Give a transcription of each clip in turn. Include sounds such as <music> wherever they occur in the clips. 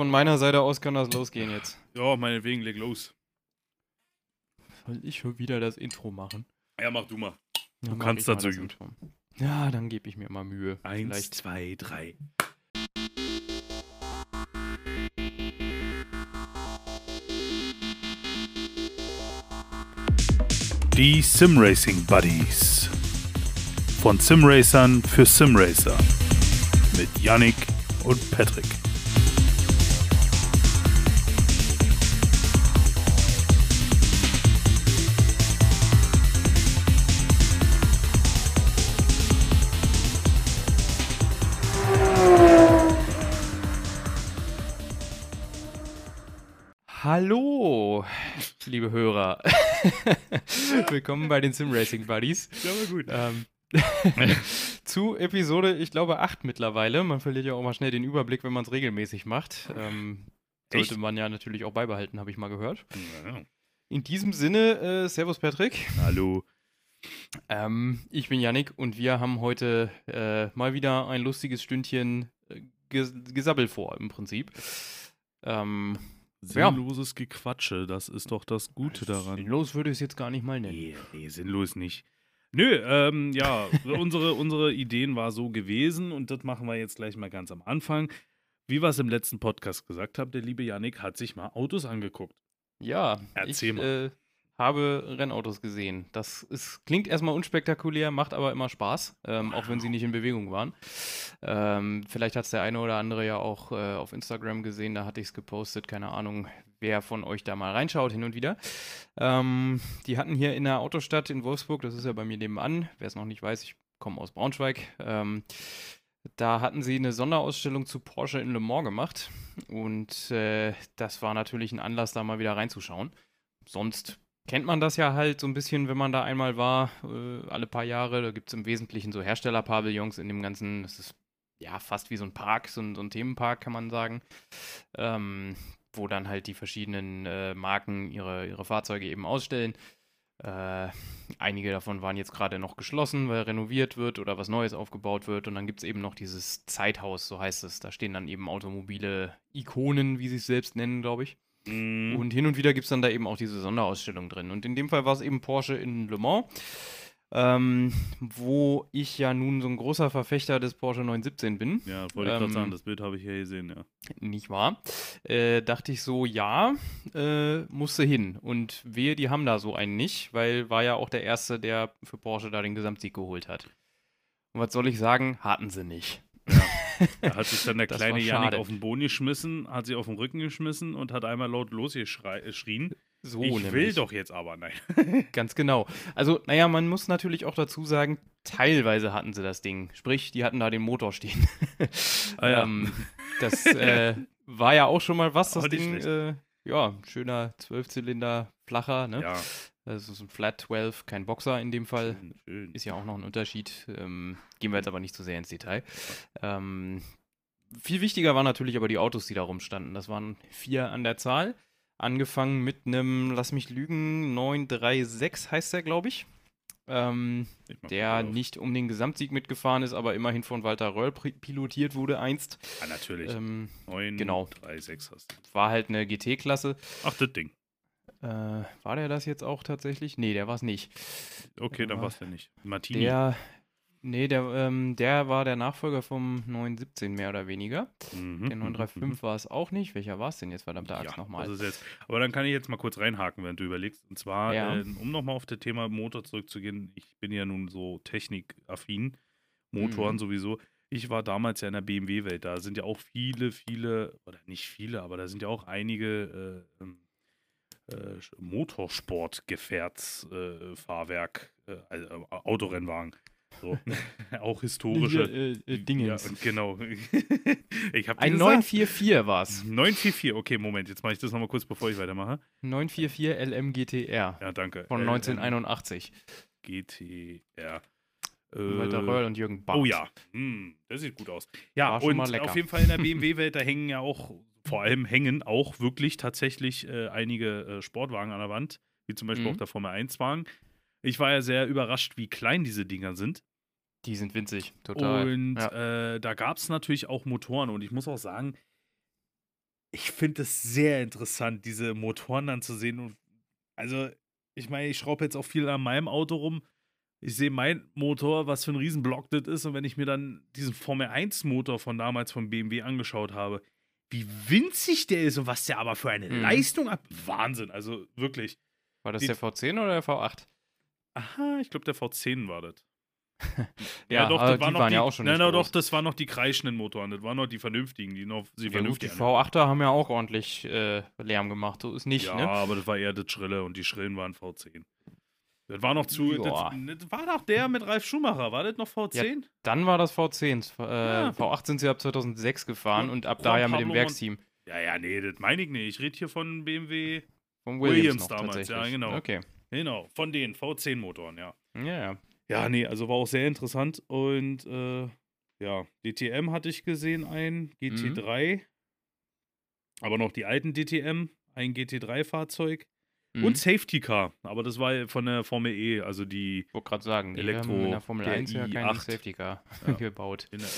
von meiner Seite aus kann das losgehen jetzt. Ja, meinetwegen, leg los. Soll ich schon wieder das Intro machen? Ja, mach du mal. Ja, mach kannst das so gut. Intro. Ja, dann gebe ich mir mal Mühe. Eins, Vielleicht. zwei, drei. Die Simracing Buddies. Von Simracern für Simracer. Mit Yannick und Patrick. Hallo, liebe Hörer. <laughs> Willkommen bei den Sim Racing Buddies. Ja, war gut. Ähm, <laughs> zu Episode, ich glaube, 8 mittlerweile. Man verliert ja auch mal schnell den Überblick, wenn man es regelmäßig macht. Ähm, sollte man ja natürlich auch beibehalten, habe ich mal gehört. Ja. In diesem Sinne, äh, Servus Patrick. Hallo. Ähm, ich bin Yannick und wir haben heute äh, mal wieder ein lustiges Stündchen äh, ges Gesabbel vor, im Prinzip. Ähm, Ja. Sinnloses Gequatsche, das ist doch das Gute daran. sinnlos würde ich es jetzt gar nicht mal nennen. Nee, nee, sinnlos nicht. Nö, ähm, ja, unsere, <laughs> unsere Ideen war so gewesen und das machen wir jetzt gleich mal ganz am Anfang. Wie wir es im letzten Podcast gesagt haben, der liebe Yannick hat sich mal Autos angeguckt. Ja, Erzähl ich mal. Äh, habe Rennautos gesehen. Das ist, klingt erstmal unspektakulär, macht aber immer Spaß, ähm, auch wenn sie nicht in Bewegung waren. Ähm, vielleicht hat es der eine oder andere ja auch äh, auf Instagram gesehen, da hatte ich es gepostet, keine Ahnung, wer von euch da mal reinschaut hin und wieder. Ähm, die hatten hier in der Autostadt in Wolfsburg, das ist ja bei mir nebenan, wer es noch nicht weiß, ich komme aus Braunschweig. Ähm, da hatten sie eine Sonderausstellung zu Porsche in Le Mans gemacht und äh, das war natürlich ein Anlass, da mal wieder reinzuschauen. Sonst kennt man das ja halt so ein bisschen, wenn man da einmal war, äh, alle paar Jahre. Da gibt es im Wesentlichen so Herstellerpavillons in dem ganzen, das ist ja fast wie so ein Park, so ein, so ein Themenpark, kann man sagen, ähm, wo dann halt die verschiedenen äh, Marken ihre, ihre Fahrzeuge eben ausstellen. Äh, einige davon waren jetzt gerade noch geschlossen, weil renoviert wird oder was Neues aufgebaut wird. Und dann gibt es eben noch dieses Zeithaus, so heißt es. Da stehen dann eben automobile Ikonen, wie sie es selbst nennen, glaube ich. Mhm. Und hin und wieder gibt es dann da eben auch diese Sonderausstellung drin. Und in dem Fall war es eben Porsche in Le Mans, ähm, wo ich ja nun so ein großer Verfechter des Porsche 917 bin. ja, wollte ich gerade ähm, sagen, das Bild habe ich ja gesehen, ja. Nicht wahr? Äh, dachte ich so, ja, äh, musste hin. Und wehe, die haben da so einen nicht, weil war ja auch der Erste, der für Porsche da den Gesamtsieg geholt hat. Und was soll ich sagen? Hatten sie nicht. <laughs> <laughs> Da hat sich dann der kleine schade. auf den Boden geschmissen, hat sie auf den Rücken geschmissen und hat einmal laut losgeschrien. So ich will nämlich. doch jetzt aber, nein. <laughs> Ganz genau. Also, naja, man muss natürlich auch dazu sagen, teilweise hatten sie das Ding. Sprich, die hatten da den Motor stehen. Ah ja. ähm, das <laughs> äh, war ja auch schon mal was, das Ding. Äh, ja, schöner Zwölfzylinder, flacher, ne? Ja, Das ist ein Flat 12, kein Boxer in dem Fall. schön, schön. Ist ja auch noch ein Unterschied. Ähm, gehen wir jetzt aber nicht zu sehr ins Detail. Ähm, viel wichtiger waren natürlich aber die Autos, die da rumstanden. Das waren vier an der Zahl. Angefangen mit einem, lass mich lügen, 936 heißt der, glaube ich. Ähm, Ich der nicht um den Gesamtsieg mitgefahren ist, aber immerhin von Walter Röll pilotiert wurde einst. Ja, natürlich. Ähm, 9, genau. 3, 6 hast du. war halt eine GT-Klasse. Ach, das Ding. Äh, war der das jetzt auch tatsächlich? Nee, der war es nicht. Okay, dann Ja. war es der nicht. Martini. Der, nee, der, ähm, der war der Nachfolger vom 917 mehr oder weniger. Mhm, Der mhm, 935 war es auch nicht. Welcher war es denn jetzt, verdammte Axt, ja, nochmal? das ist jetzt. Aber dann kann ich jetzt mal kurz reinhaken, wenn du überlegst. Und zwar, Ja. äh, um nochmal auf das Thema Motor zurückzugehen, ich bin ja nun so technikaffin, Motoren Mhm. sowieso. Ich war damals ja in der BMW-Welt, da sind ja auch viele, viele, oder nicht viele, aber da sind ja auch einige äh, ähm, äh, Motorsportgefährtsfahrwerk, äh, Fahrwerk, äh, also, äh, Autorennwagen. So. <laughs> auch historische. Hier, äh, Dingens. Ja, genau. <laughs> ich habe Ein 944 war es. 944, okay, Moment, jetzt mache ich das nochmal kurz, bevor ich weitermache. 944 LMGTR Ja, danke. von Äh, 1981. GTR. Walter Röll und Jürgen Barth. Oh ja, hm, das sieht gut aus. Ja, und auf jeden Fall in der <laughs> BMW-Welt, da hängen ja auch, vor allem hängen auch wirklich tatsächlich äh, einige äh, Sportwagen an der Wand, wie zum Beispiel Mhm. auch der Formel 1-Wagen. Ich war ja sehr überrascht, wie klein diese Dinger sind. Die sind winzig, total. Und Ja. äh, da gab es natürlich auch Motoren. Und ich muss auch sagen, ich finde es sehr interessant, diese Motoren dann zu sehen. Und also, ich meine, ich schraube jetzt auch viel an meinem Auto rum. Ich sehe mein Motor, was für ein Riesenblock das ist. Und wenn ich mir dann diesen Formel 1 Motor von damals von BMW angeschaut habe, wie winzig der ist und was der aber für eine Mhm. Leistung hat. Wahnsinn, also wirklich. War das Die- der V10 oder der V8? Aha, ich glaube, der V10 war das. <laughs> Ja, aber die noch waren die, ja auch schon Nein, nein, doch, das waren noch die kreischenden Motoren. Das waren noch die vernünftigen, die noch sie Ja, gut, vernünftig die anhören. V8er haben ja auch ordentlich äh, Lärm gemacht. So ist nicht, Ja, ne? aber das war eher das Schrille und die Schrillen waren V10. Das war noch zu. Das, Joa. das war doch der mit Ralf Schumacher. War das noch V10? Dann war das V10. Äh, Ja. V8 sind sie ab 2006 gefahren Ja, und ab da ja mit dem Werksteam. Ja, ja, nee, das meine ich nicht. Ich rede hier von BMW. Von Williams Williams, noch damals, ja, genau. Okay. Genau, von den V10-Motoren, ja. Ja, ja. Ja, nee, also war auch sehr interessant. Und äh, ja, DTM hatte ich gesehen, ein GT3. Aber noch die alten DTM, ein GT3-Fahrzeug. Mhm. Und Safety Car. Aber das war von der Formel E, also die Ich wollte gerade sagen, die Elektro- haben in der Formel der 1 ja keinen i8. Safety Car Ja. <laughs> gebaut. in der,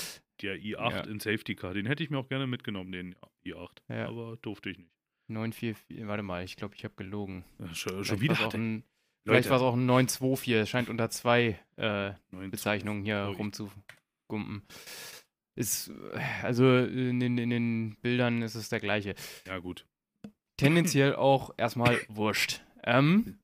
der i8 Ja. in Safety Car. Den hätte ich mir auch gerne mitgenommen, den i8. Ja. Aber durfte ich nicht. 944, warte mal, ich glaube, ich habe gelogen. Ja, schon, schon wieder auch ein, Vielleicht war es auch ein 924, es scheint unter zwei äh, 9, Bezeichnungen hier Ui. rumzugumpen. Ist, äh, also in den, in den Bildern ist es der gleiche. Ja, gut. Tendenziell auch erstmal <coughs> wurscht. Ähm,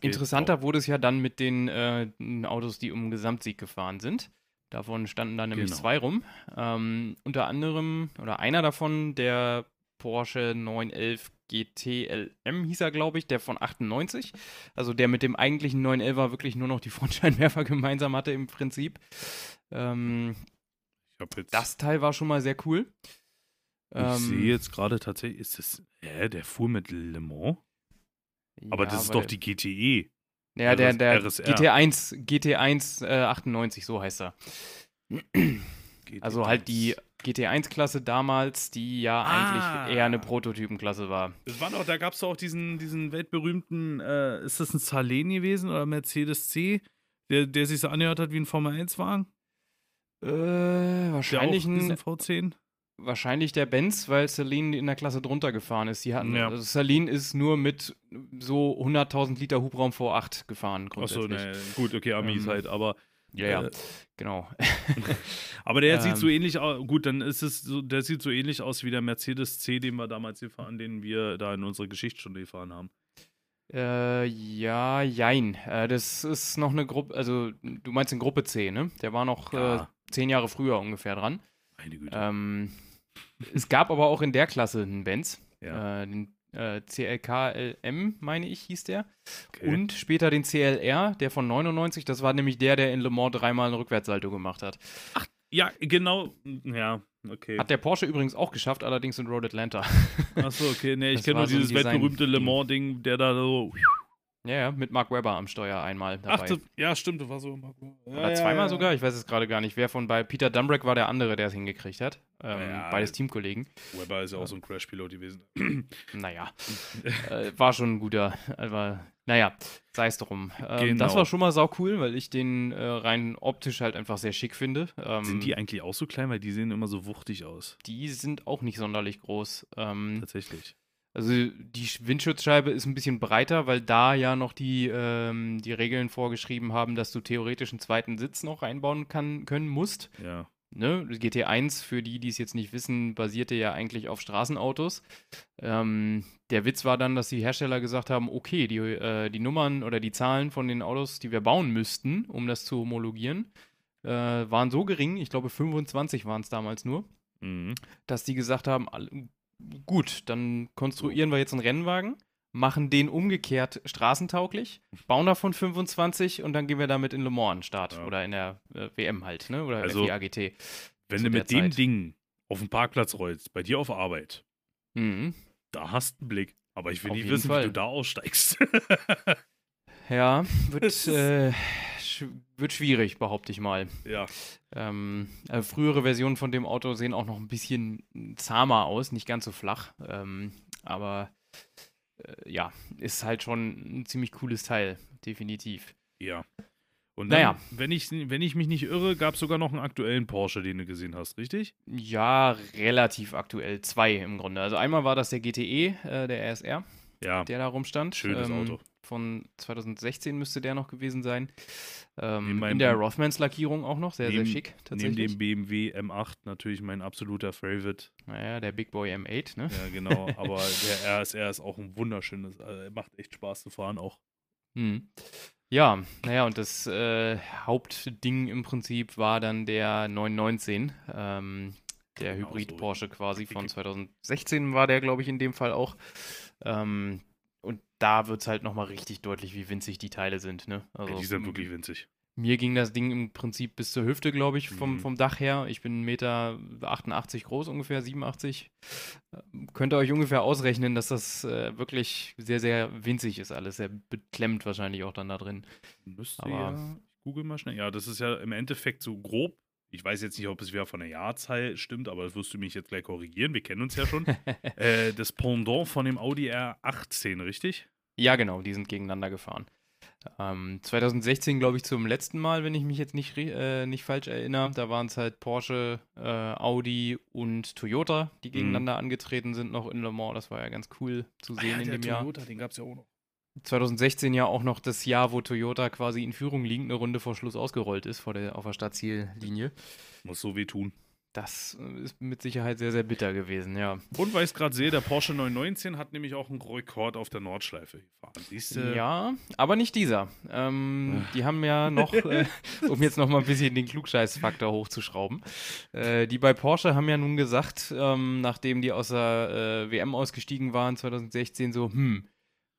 interessanter wurde es ja dann mit den äh, Autos, die um den Gesamtsieg gefahren sind. Davon standen da nämlich Genau. zwei rum. Ähm, unter anderem, oder einer davon, der Porsche 911 GTLM hieß er, glaube ich, der von 98. Also der mit dem eigentlichen 911er wirklich nur noch die <laughs> Frontscheinwerfer gemeinsam hatte im Prinzip. Ähm, das Teil war schon mal sehr cool. Ich Ähm, sehe jetzt gerade tatsächlich, ist das. Hä, der fuhr mit Le Mans? Aber ja, das ist doch die GTE. Ja, der, der RSR. GT1, GT1 äh, 98, so heißt er. Also halt die GT1-Klasse damals, die ja Ah. eigentlich eher eine Prototypenklasse war. Das war doch, da gab es doch auch diesen, diesen weltberühmten, äh, ist das ein Salen gewesen oder Mercedes C, der, der sich so angehört hat wie ein Formel-1-Wagen? Äh, Der wahrscheinlich, auch diesen ein, V10? Wahrscheinlich der Benz, weil Celine in der Klasse drunter gefahren ist. Die hatten, Ja. also Celine ist nur mit so 100.000 Liter Hubraum V8 gefahren, Achso, grundsätzlich. ne, gut, okay, Amis Ähm, halt, aber. Ja, ja, äh, genau. <laughs> Aber der sieht Ähm. so ähnlich aus, gut, dann ist es so, der sieht so ähnlich aus wie der Mercedes C, den wir damals gefahren, den wir da in unserer Geschichtsstunde gefahren haben. Äh, ja, jein. Äh, das ist noch eine Gruppe, also du meinst in Gruppe C, ne? Der war noch äh, Ja. zehn Jahre früher ungefähr dran. Meine Güte. Ähm, es gab aber auch in der Klasse einen Benz, ja, äh, den äh, CLK-LM, meine ich, hieß der. okay. Und später den CLR, der von 99, das war nämlich der, der in Le Mans dreimal einen Rückwärtssalto gemacht hat. ja, genau, ja, okay. Hat der Porsche übrigens auch geschafft, allerdings in Road Atlanta. Achso, okay, ne, ich kenne nur so dieses weltberühmte Le. Mans-Ding, der da so. Ja, ja, mit Mark Webber am Steuer einmal dabei. Ach, das, ja, stimmt, das war so. Ja, Oder ja, zweimal ja. sogar, ich weiß es gerade gar nicht. Wer von bei Peter Dumbrick war der andere, der es hingekriegt hat. Ähm, Ja. Beides Teamkollegen. Webber ist ja auch so ein Crash-Pilot gewesen. <clears throat> Naja, äh, war schon ein guter. Aber naja, sei es drum. Ähm, Das Genau. war schon mal sau cool, weil ich den äh, rein optisch halt einfach sehr schick finde. Ähm, Sind die eigentlich auch so klein, weil die sehen immer so wuchtig aus? die sind auch nicht sonderlich groß. Ähm, Tatsächlich. Also die Sch- Windschutzscheibe ist ein bisschen breiter, weil da ja noch die, ähm, die Regeln vorgeschrieben haben, dass du theoretisch einen zweiten Sitz noch einbauen kann, können musst. Ja. ne, GT1, für die, die es jetzt nicht wissen, basierte ja eigentlich auf Straßenautos. Ähm, der Witz war dann, dass die Hersteller gesagt haben, okay, die, äh, die Nummern oder die Zahlen von den Autos, die wir bauen müssten, um das zu homologieren, äh, waren so gering, ich glaube 25 waren es damals nur, Mhm. dass die gesagt haben, gut, dann konstruieren wir jetzt einen Rennwagen, machen den umgekehrt straßentauglich, bauen davon 25 und dann gehen wir damit in Le Mans an den Start Ja. oder in der äh, WM halt, ne? Oder Also, FIA-GT. Wenn du mit dem Zeit. Ding auf den Parkplatz rollst, bei dir auf Arbeit, Mhm. da hast du einen Blick. Aber ich will Auf nicht wissen, Fall. wie du da aussteigst. Ja, <laughs> wird, äh, wird schwierig, behaupte ich mal. ja. Ähm, äh, frühere Versionen von dem Auto sehen auch noch ein bisschen zahmer aus, nicht ganz so flach. Ähm, aber äh, ja, ist halt schon ein ziemlich cooles Teil, definitiv. Ja. Und dann, Naja. wenn, ich, wenn ich mich nicht irre, gab es sogar noch einen aktuellen Porsche, den du gesehen hast, richtig? Ja, relativ aktuell. Zwei im Grunde. Also einmal war das der GTE, äh, der RSR, Ja, der da rumstand. Schönes Auto. Von 2016 müsste der noch gewesen sein. Ähm, In der Rothmans-Lackierung auch noch, sehr, neben- sehr schick neben tatsächlich. dem BMW M8 natürlich mein absoluter Favorite. Naja, der Big Boy M8, ne? Ja, genau. <laughs> Aber der RSR ist auch ein wunderschönes, äh, macht echt Spaß zu fahren auch. Mhm. Ja, naja, und das äh, Hauptding im Prinzip war dann der 919, ähm, der Genau Hybrid so. Porsche quasi von Dicke- 2016 war der, glaube ich, in dem Fall auch. Ähm, da wird es halt nochmal richtig deutlich, wie winzig die Teile sind. Ne? Also, ja, die sind wirklich winzig. Mir ging das Ding im Prinzip bis zur Hüfte, glaube ich, vom, Mhm. vom Dach her. Ich bin 1,88 Meter groß, ungefähr 87. Ähm, Könnt ihr euch ungefähr ausrechnen, dass das äh, wirklich sehr, sehr winzig ist alles. Sehr beklemmt wahrscheinlich auch dann da drin. Müsste Aber- ja, ich google mal schnell. Ja, das ist ja im Endeffekt so grob. Ich weiß jetzt nicht, ob es wieder von der Jahrzahl stimmt, aber das wirst du mich jetzt gleich korrigieren. Wir kennen uns ja schon. <laughs> äh, das Pendant von dem Audi R18, richtig? Ja, genau, die sind gegeneinander gefahren. Ähm, 2016, glaube ich, zum letzten Mal, wenn ich mich jetzt nicht, äh, nicht falsch erinnere. Da waren es halt Porsche, äh, Audi und Toyota, die gegeneinander angetreten sind, noch in Le Mans. Das war ja ganz cool zu sehen in dem Jahr. den gab es ja auch noch. 2016 ja auch noch das Jahr, wo Toyota quasi in Führung liegend eine Runde vor Schluss ausgerollt ist, vor der, auf der Startziellinie. Muss so weh tun. Das äh, ist mit Sicherheit sehr, sehr bitter gewesen, ja. Und weil ich es gerade sehe, der Porsche 919 hat nämlich auch einen Rekord auf der Nordschleife gefahren. Siehst du? Ja, aber nicht dieser. Ähm, die haben ja noch, äh, <laughs> um jetzt noch mal ein bisschen den Klugscheißfaktor hochzuschrauben, äh, die bei Porsche haben ja nun gesagt, ähm, nachdem die aus der äh, WM ausgestiegen waren 2016, so, hm,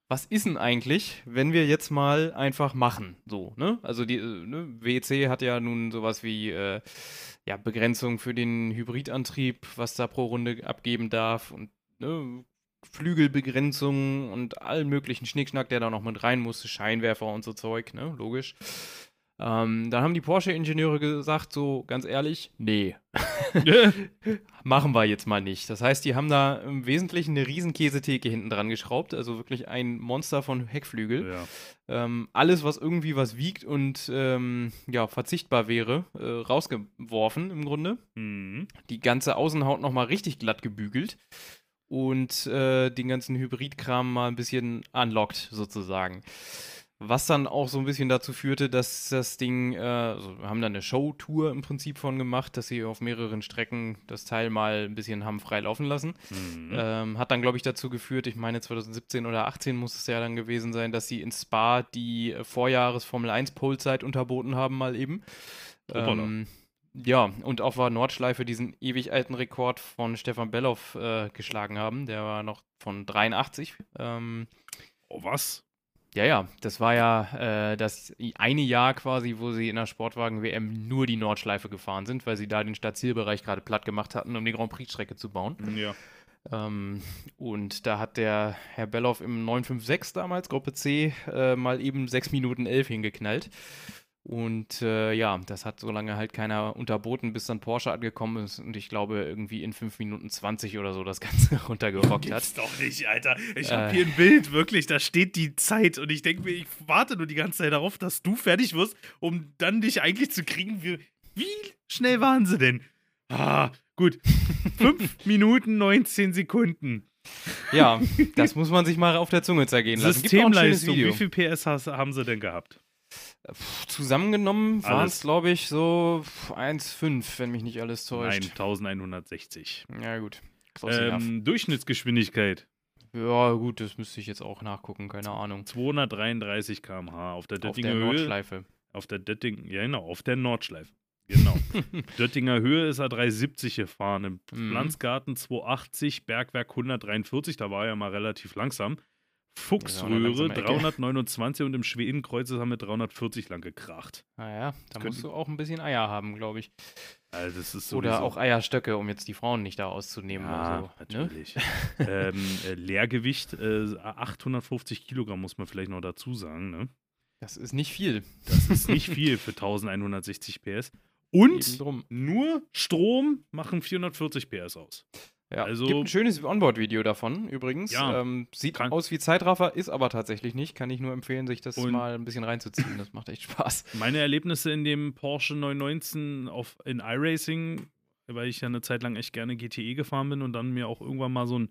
was ist denn eigentlich, wenn wir jetzt mal einfach machen? So, ne? Also die äh, ne? WEC hat ja nun sowas wie äh, ja, Begrenzung für den Hybridantrieb, was da pro Runde abgeben darf und ne, Flügelbegrenzung und allen möglichen Schnickschnack, der da noch mit rein musste, Scheinwerfer und so Zeug, ne? Logisch. Ähm, dann haben die Porsche-Ingenieure gesagt, so ganz ehrlich, nee, <laughs> machen wir jetzt mal nicht. Das heißt, die haben da im Wesentlichen eine riesen Käsetheke hinten dran geschraubt, also wirklich ein Monster von Heckflügel. ja. Ähm, alles, was irgendwie was wiegt und ähm, ja, verzichtbar wäre, äh, rausgeworfen im Grunde. Mhm. Die ganze Außenhaut nochmal richtig glatt gebügelt und äh, den ganzen Hybridkram mal ein bisschen unlockt sozusagen. Was dann auch so ein bisschen dazu führte, dass das Ding, äh, also wir haben da eine Showtour im Prinzip von gemacht, dass sie auf mehreren Strecken das Teil mal ein bisschen haben frei laufen lassen. Mhm. Ähm, hat dann, glaube ich, dazu geführt, ich meine 2017 oder 18 muss es ja dann gewesen sein, dass sie in Spa die äh, Vorjahres-Formel 1-Polezeit unterboten haben, mal eben. Hoppala. Ähm, ja, und auf der Nordschleife diesen ewig alten Rekord von Stefan Belloff äh, geschlagen haben. Der war noch von 83. Ähm, Oh, was? Ja, ja, das war ja äh, das eine Jahr quasi, wo sie in der Sportwagen-WM nur die Nordschleife gefahren sind, weil sie da den Startzielbereich gerade platt gemacht hatten, um die Grand Prix-Strecke zu bauen. Ja. Ähm, und da hat der Herr Belloff im 956 damals, Gruppe C, äh, mal eben 6 Minuten 11 hingeknallt. Und äh, ja, das hat so lange halt keiner unterboten, bis dann Porsche angekommen ist und ich glaube irgendwie in 5 Minuten 20 oder so das Ganze <laughs> runtergerockt hat. Gibt's doch nicht, Alter. Ich habe Äh. hier ein Bild, wirklich, da steht die Zeit und ich denke mir, ich warte nur die ganze Zeit darauf, dass du fertig wirst, um dann dich eigentlich zu kriegen. Wie, wie schnell waren sie denn? Ah, gut. 5 <laughs> Minuten 19 Sekunden. Ja, <laughs> das muss man sich mal auf der Zunge zergehen lassen. Systemleistung, Video. wie viel PS haben sie denn gehabt? Zusammengenommen waren es, glaube ich, so 1,5, wenn mich nicht alles täuscht. 1160. Ja, gut. Ähm, Durchschnittsgeschwindigkeit Ja, gut, das müsste ich jetzt auch nachgucken, keine Ahnung. 233 km/h auf der Auf Döttinger der Höhe. Nordschleife. Auf der Dötting, ja genau, auf der Nordschleife. Genau. <laughs> Döttinger Höhe ist er 370 gefahren. Im Mhm. Pflanzgarten 280, Bergwerk 143, da war er mal relativ langsam. Fuchsröhre langsame Ecke. 329 und im Schwedenkreuz haben wir 340 lang gekracht. Naja, da könnte- musst du auch ein bisschen Eier haben, glaube ich. Also das ist Oder auch Eierstöcke, um jetzt die Frauen nicht da auszunehmen Ja, so. Ne? natürlich. <laughs> ähm, äh, Leergewicht äh, 850 Kilogramm muss man vielleicht noch dazu sagen. Ne? Das ist nicht viel. Das ist nicht viel für <laughs> 1160 PS. Und nur Strom machen 440 PS aus. Ja, Also- gibt ein schönes Onboard-Video davon übrigens. Ja, ähm, sieht kann- aus wie Zeitraffer, ist aber tatsächlich nicht. Kann ich nur empfehlen, sich das Und- mal ein bisschen reinzuziehen. Das macht echt Spaß. <laughs> Meine Erlebnisse in dem Porsche 919 auf, in iRacing, weil ich ja eine Zeit lang echt gerne GTE gefahren bin und dann mir auch irgendwann mal so ein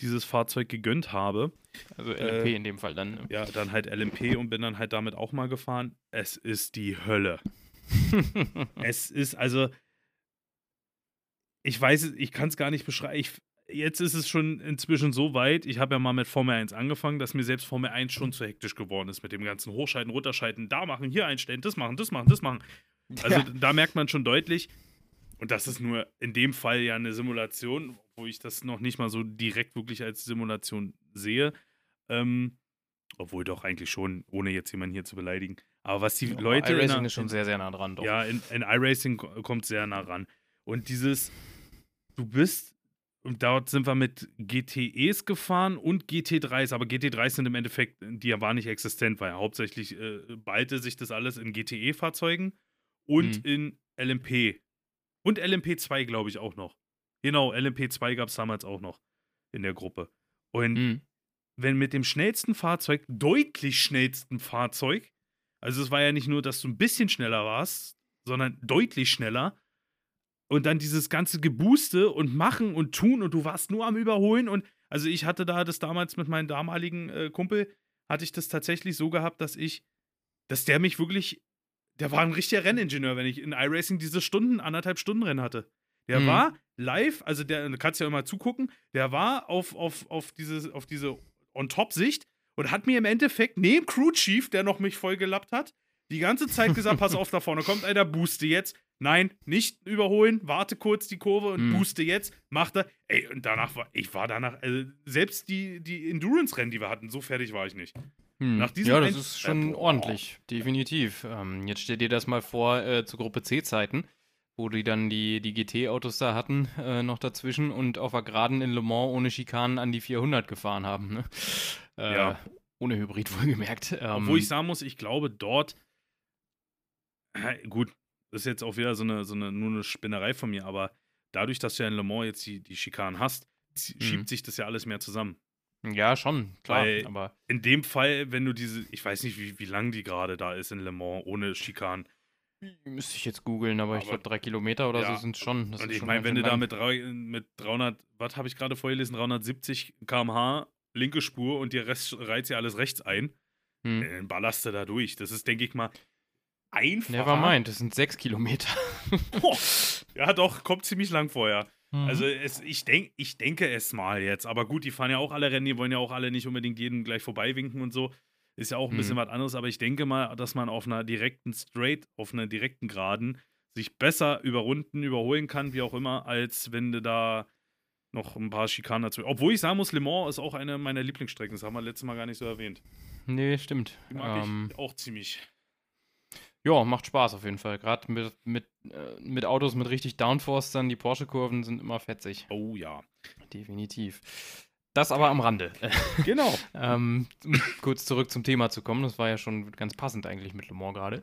dieses Fahrzeug gegönnt habe. Also Äh, LMP in dem Fall dann. Ja, dann halt LMP und bin dann halt damit auch mal gefahren. Es ist die Hölle. <laughs> Es ist also, ich weiß, ich kann es gar nicht beschreiben. Ich, jetzt ist es schon inzwischen so weit. Ich habe ja mal mit Formel 1 angefangen, dass mir selbst Formel 1 schon zu hektisch geworden ist mit dem ganzen Hochschalten, Runterschalten, da machen, hier einstellen, das machen, das machen, das machen. Also Ja. da merkt man schon deutlich, und das ist nur in dem Fall ja eine Simulation, wo ich das noch nicht mal so direkt wirklich als Simulation sehe. Ähm, obwohl doch eigentlich schon, ohne jetzt jemanden hier zu beleidigen. Aber was die Ja, Leute. in iRacing ist schon sehr, sehr nah dran. Doch. ja, in, in iRacing ko- kommt sehr nah ran. Und dieses, du bist, und dort sind wir mit GTEs gefahren und GT3s, aber GT3s sind im Endeffekt, die waren nicht existent, weil hauptsächlich äh, ballte sich das alles in GTE-Fahrzeugen und Mhm. in LMP. Und LMP2, glaube ich, auch noch. Genau, LMP2 gab es damals auch noch in der Gruppe. Und Mhm. wenn mit dem schnellsten Fahrzeug, deutlich schnellsten Fahrzeug, also es war ja nicht nur, dass du ein bisschen schneller warst, sondern deutlich schneller, und dann dieses ganze Gebooste und Machen und Tun und du warst nur am Überholen und also ich hatte da das damals mit meinem damaligen äh, Kumpel, hatte ich das tatsächlich so gehabt, dass ich, dass der mich wirklich, der war ein richtiger Renningenieur, wenn ich in iRacing diese Stunden, anderthalb Stunden Rennen hatte. Der Mhm. war live, also der, du kannst ja immer zugucken, der war auf, auf, auf diese, auf diese On-Top-Sicht und hat mir im Endeffekt neben Crew Chief, der noch mich voll gelappt hat, die ganze Zeit gesagt, pass auf, da vorne kommt einer, booste jetzt. Nein, nicht überholen, warte kurz die Kurve und Mhm. booste jetzt, macht er. Ey, und danach war, ich war danach, also selbst die, die Endurance-Rennen, die wir hatten, so fertig war ich nicht. Hm. Nach diesem ja, das Ein- ist schon äh, ordentlich, definitiv. Ähm, jetzt stell dir das mal vor äh, zu Gruppe C-Zeiten, wo die dann die, die GT-Autos da hatten, äh, noch dazwischen und auf der Geraden in Le Mans ohne Schikanen an die 400 gefahren haben. Ne? Äh, Ja. Ohne Hybrid wohlgemerkt. Ähm, Obwohl ich sagen muss, ich glaube, dort, äh, gut, das ist jetzt auch wieder so eine, so eine, nur eine Spinnerei von mir, aber dadurch, dass du ja in Le Mans jetzt die, die Schikanen hast, Mhm. schiebt sich das ja alles mehr zusammen. Ja, schon, klar. Weil- aber In dem Fall, wenn du diese, ich weiß nicht, wie, wie lang die gerade da ist in Le Mans ohne Schikanen. müsste ich jetzt googeln, aber, ich Aber- glaube, drei Kilometer oder Ja. so sind schon. Das Und ich meine, wenn du da lang. mit, drei- mit 300, was habe ich gerade vorgelesen, 370 km/h, linke Spur und dir Rest reizt ja alles rechts ein, Hm. dann ballerst du da durch. Das ist, denke ich mal, einfach. Never mind, das sind sechs Kilometer. <laughs> Ja, doch, kommt ziemlich lang vorher. Mhm. Also es, ich, denk, ich denke es mal jetzt. Aber gut, die fahren ja auch alle Rennen, die wollen ja auch alle nicht unbedingt jeden gleich vorbeiwinken und so. Ist ja auch ein bisschen Mhm. was anderes, aber ich denke mal, dass man auf einer direkten Straight, auf einer direkten Geraden sich besser über Runden überholen kann, wie auch immer, als wenn du da noch ein paar Schikanen dazu. Obwohl ich sagen muss, Le Mans ist auch eine meiner Lieblingsstrecken. Das haben wir letztes Mal gar nicht so erwähnt. nee, stimmt. Die mag Ähm, ich auch ziemlich. Ja, macht Spaß auf jeden Fall. Gerade mit, mit, äh, mit Autos mit richtig Downforce dann, die Porsche-Kurven sind immer fetzig. Oh ja. Definitiv. Das aber am Rande. <laughs> Genau. ähm, um kurz zurück zum Thema zu kommen, das war ja schon ganz passend eigentlich mit Le Mans gerade.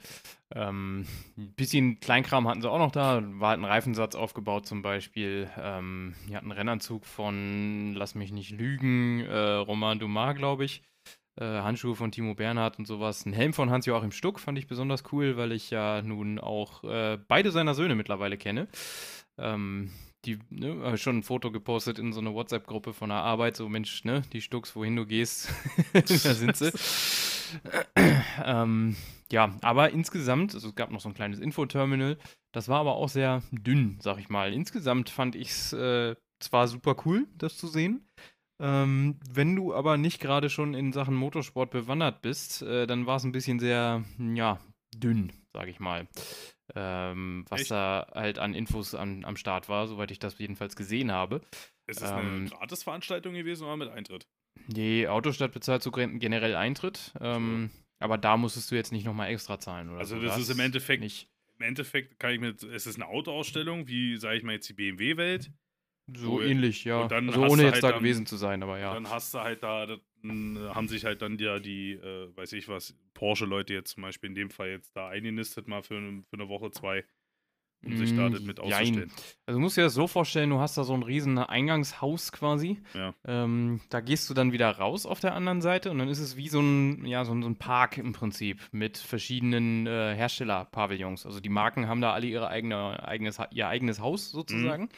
Ähm, ein bisschen Kleinkram hatten sie auch noch da, war halt ein Reifensatz aufgebaut zum Beispiel. Ähm, die hatten einen Rennanzug von, lass mich nicht lügen, äh, Romain Dumas, glaube ich. Äh, Handschuhe von Timo Bernhard und sowas. Ein Helm von Hans-Joachim Stuck fand ich besonders cool, weil ich ja nun auch äh, beide seiner Söhne mittlerweile kenne. Ähm, die ne, schon ein Foto gepostet in so eine WhatsApp-Gruppe von der Arbeit, so Mensch, ne, die Stucks, wohin du gehst, <laughs> da sind sie. <laughs> ähm, ja, aber insgesamt, also es gab noch so ein kleines Infoterminal, das war aber auch sehr dünn, sag ich mal. Insgesamt fand ich es äh, zwar super cool, das zu sehen. Ähm, wenn du aber nicht gerade schon in Sachen Motorsport bewandert bist, äh, dann war es ein bisschen sehr, ja, dünn, sag ich mal. Ähm, was Echt? da halt an Infos an, am Start war, soweit ich das jedenfalls gesehen habe. Ist es Ähm, eine Gratisveranstaltung gewesen oder mit Eintritt? Die Autostadt bezahlt so gen- generell Eintritt, ähm, aber da musstest du jetzt nicht nochmal extra zahlen oder Also so. das ist im Endeffekt- nicht Im Endeffekt kann ich mir, es ist eine Autoausstellung, wie sage ich mal jetzt die BMW-Welt. So so, ähnlich, ja. und dann Also ohne jetzt halt da dann- gewesen zu sein, aber ja. Dann hast du halt da, haben sich halt dann ja die, äh, weiß ich was, Porsche-Leute jetzt zum Beispiel in dem Fall jetzt da eingenistet mal für, eine- für eine Woche, zwei. und sich da mit Mm, jein. auszustellen. Also du musst dir das so vorstellen, du hast da so ein riesen Eingangshaus quasi. Ja. Ähm, da gehst du dann wieder raus auf der anderen Seite und dann ist es wie so ein, ja, so ein, so ein Park im Prinzip mit verschiedenen äh, Hersteller-Pavillons. Also die Marken haben da alle ihre eigene, eigenes, ihr eigenes Haus sozusagen,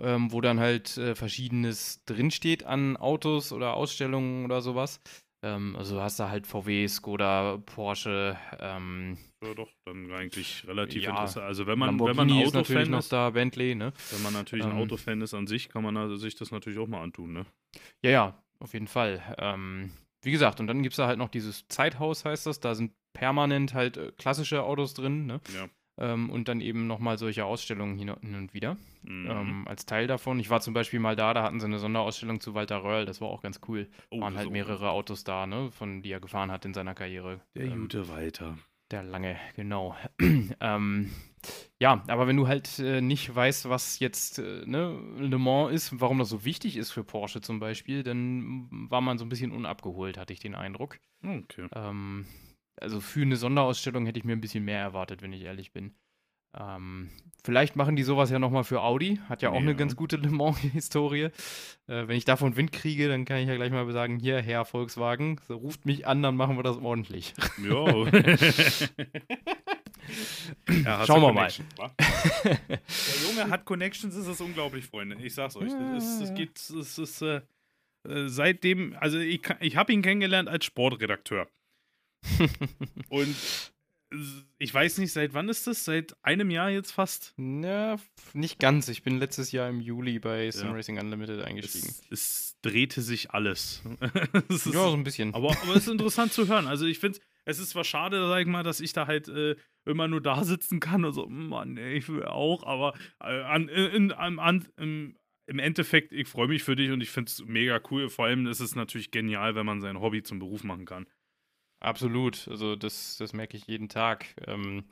ähm, wo dann halt äh, verschiedenes drinsteht an Autos oder Ausstellungen oder sowas. Ähm, also du hast da halt VW, Skoda, Porsche, ähm, Ja, doch, dann eigentlich relativ Ja, interessant. Also wenn man, wenn man ein ist natürlich Autofan noch ist, da, Bentley, ne? wenn man natürlich ein Ähm. Autofan ist an sich, kann man also sich das natürlich auch mal antun, ne? Ja, ja, auf jeden Fall. Ähm, wie gesagt, und dann gibt es da halt noch dieses Zeithaus, heißt das. Da sind permanent halt äh, klassische Autos drin, ne? Ja. Ähm, und dann eben nochmal solche Ausstellungen hin und wieder. Mhm. Ähm, als Teil davon. Ich war zum Beispiel mal da, da hatten sie eine Sonderausstellung zu Walter Röhrl, das war auch ganz cool. Oh, Waren halt mehrere Autos da, ne? Von die er gefahren hat in seiner Karriere. Der Ähm, gute Walter. der lange, genau. <clears throat> ähm, ja, aber wenn du halt äh, nicht weißt, was jetzt äh, ne, Le Mans ist, warum das so wichtig ist für Porsche zum Beispiel, dann war man so ein bisschen unabgeholt, hatte ich den Eindruck. Okay. Ähm, also für eine Sonderausstellung hätte ich mir ein bisschen mehr erwartet, wenn ich ehrlich bin. Ähm, vielleicht machen die sowas ja nochmal für Audi. Hat ja auch eine Ja. ganz gute Le Mans-Historie. Äh, wenn ich davon Wind kriege, dann kann ich ja gleich mal sagen, hier, Herr Volkswagen, so, ruft mich an, dann machen wir das ordentlich. Ja. <laughs> <laughs> Er hat Schauen wir mal. Der Junge hat Connections, das ist unglaublich, Freunde. Ich sag's euch. Es, es geht, es ist äh, äh, seitdem, also ich, ich habe ihn kennengelernt als Sportredakteur. <laughs> Und äh, ich weiß nicht, seit wann ist das? Seit einem Jahr jetzt fast? F- nicht ganz. Ich bin letztes Jahr im Juli bei Sim Racing Unlimited eingestiegen. Es, es drehte sich alles. <laughs> es ist, ja, so ein bisschen. aber, aber es ist interessant zu hören. Also ich finde, es ist zwar schade, sag ich mal, dass ich da halt äh, immer nur da sitzen kann und so, Mann, ey, ich will auch, aber äh, an, in, an, an, im, im Endeffekt, ich freue mich für dich und ich finde es mega cool. Vor allem ist es natürlich genial, wenn man sein Hobby zum Beruf machen kann. Absolut. Also das, das merke ich jeden Tag. Ähm,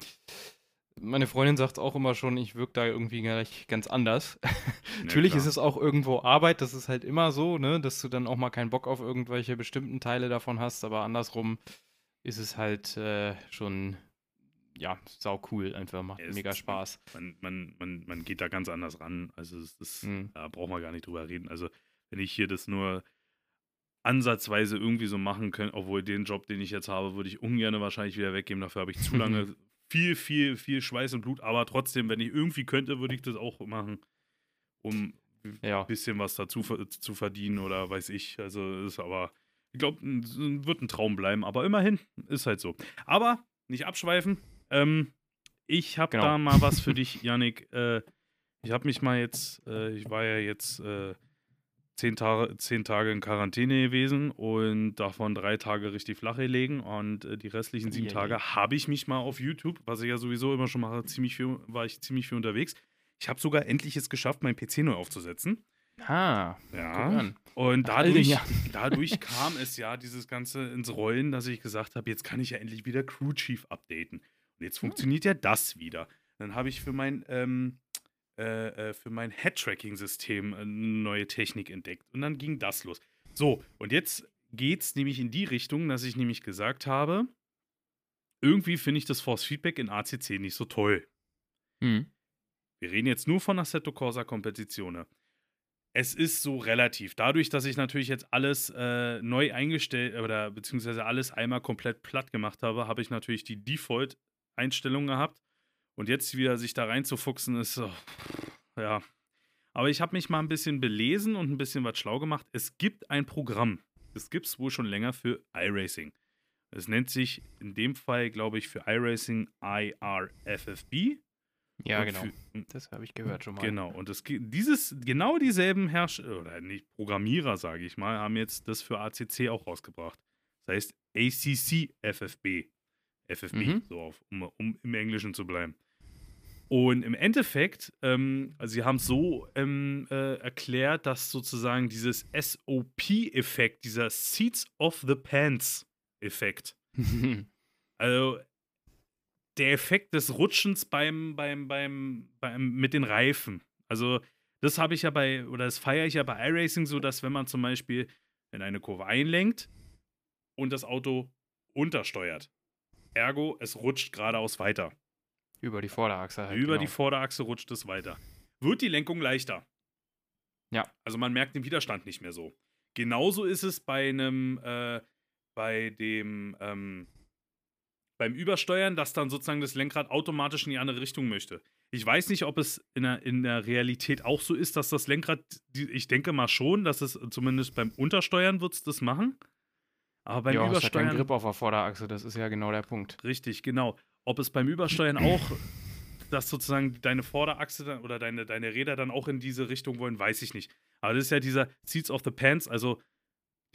meine Freundin sagt auch immer schon, ich wirke da irgendwie gleich ganz anders. <laughs> Natürlich klar. ist es auch irgendwo Arbeit, das ist halt immer so, ne, dass du dann auch mal keinen Bock auf irgendwelche bestimmten Teile davon hast, aber andersrum ist es halt äh, schon, ja, sau cool, einfach macht Ja, mega Spaß. Man, man, man, man geht da ganz anders ran. Also es ist, Mhm. da brauchen wir gar nicht drüber reden. Also wenn ich hier das nur ansatzweise irgendwie so machen könnte, obwohl den Job, den ich jetzt habe, würde ich ungern wahrscheinlich wieder weggeben. Dafür habe ich zu lange <laughs> viel, viel, viel Schweiß und Blut. Aber trotzdem, wenn ich irgendwie könnte, würde ich das auch machen, um ein Ja. bisschen was dazu zu verdienen oder weiß ich. Also ist aber, ich glaube, wird ein Traum bleiben. Aber immerhin ist halt so. Aber nicht abschweifen. Ähm, ich habe Genau. da mal was für dich, Yannick. Äh, ich habe mich mal jetzt, äh, ich war ja jetzt äh, zehn, Tage, zehn Tage in Quarantäne gewesen und davon drei Tage richtig flach gelegen und äh, die restlichen sieben Eieiei. Tage habe ich mich mal auf YouTube, was ich ja sowieso immer schon mache, ziemlich viel, war ich ziemlich viel unterwegs. Ich habe sogar endlich es geschafft, meinen PC neu aufzusetzen. Guck Ja. Und dadurch, Jahren. <laughs> dadurch kam es ja dieses Ganze ins Rollen, dass ich gesagt habe, jetzt kann ich ja endlich wieder Crew Chief updaten. Und jetzt funktioniert ja das wieder. Dann habe ich für mein, ähm, äh, äh, für mein Head-Tracking-System eine neue Technik entdeckt. Und dann ging das los. So, und jetzt geht es nämlich in die Richtung, dass ich nämlich gesagt habe, irgendwie finde ich das Force Feedback in ACC nicht so toll. Hm. Wir reden jetzt nur von Assetto Corsa Competizione. Es ist so relativ. Dadurch, dass ich natürlich jetzt alles äh, neu eingestellt oder beziehungsweise alles einmal komplett platt gemacht habe, habe ich natürlich die Default-Einstellung gehabt. Und jetzt wieder sich da reinzufuchsen, ist so, ja. Aber ich habe mich mal ein bisschen belesen und ein bisschen was schlau gemacht. Es gibt ein Programm. Das gibt es wohl schon länger für iRacing. Es nennt sich in dem Fall, glaube ich, für iRacing IRFFB. Ja, Und genau. für- Das habe ich gehört schon mal. Genau, und das, dieses, genau dieselben Herrscher, oder nicht Programmierer, sage ich mal, haben jetzt das für ACC auch rausgebracht. Das heißt ACC FFB. FFB, Mhm. so auf, um, um im Englischen zu bleiben. Und im Endeffekt, ähm, also sie haben es so ähm, äh, erklärt, dass sozusagen dieses SOP-Effekt, dieser Seats of the Pants-Effekt, <laughs> also der Effekt des Rutschens beim, beim, beim, beim, mit den Reifen. Also, das habe ich ja bei, oder das feiere ich ja bei iRacing so, dass wenn man zum Beispiel in eine Kurve einlenkt und das Auto untersteuert, ergo, es rutscht geradeaus weiter. Über die Vorderachse halt. Über genau. die Vorderachse rutscht es weiter. Wird die Lenkung leichter. Ja. Also man merkt den Widerstand nicht mehr so. Genauso ist es bei einem, äh, bei dem, ähm, beim Übersteuern, dass dann sozusagen das Lenkrad automatisch in die andere Richtung möchte. Ich weiß nicht, ob es in der, in der Realität auch so ist, dass das Lenkrad, ich denke mal schon, dass es zumindest beim Untersteuern wird es das machen. Aber beim ja, ja Übersteuern. keinen Grip auf der Vorderachse, das ist ja genau der Punkt. Richtig, genau. Ob es beim Übersteuern auch, dass sozusagen deine Vorderachse oder deine, deine Räder dann auch in diese Richtung wollen, weiß ich nicht. Aber das ist ja dieser Seats of the Pants, also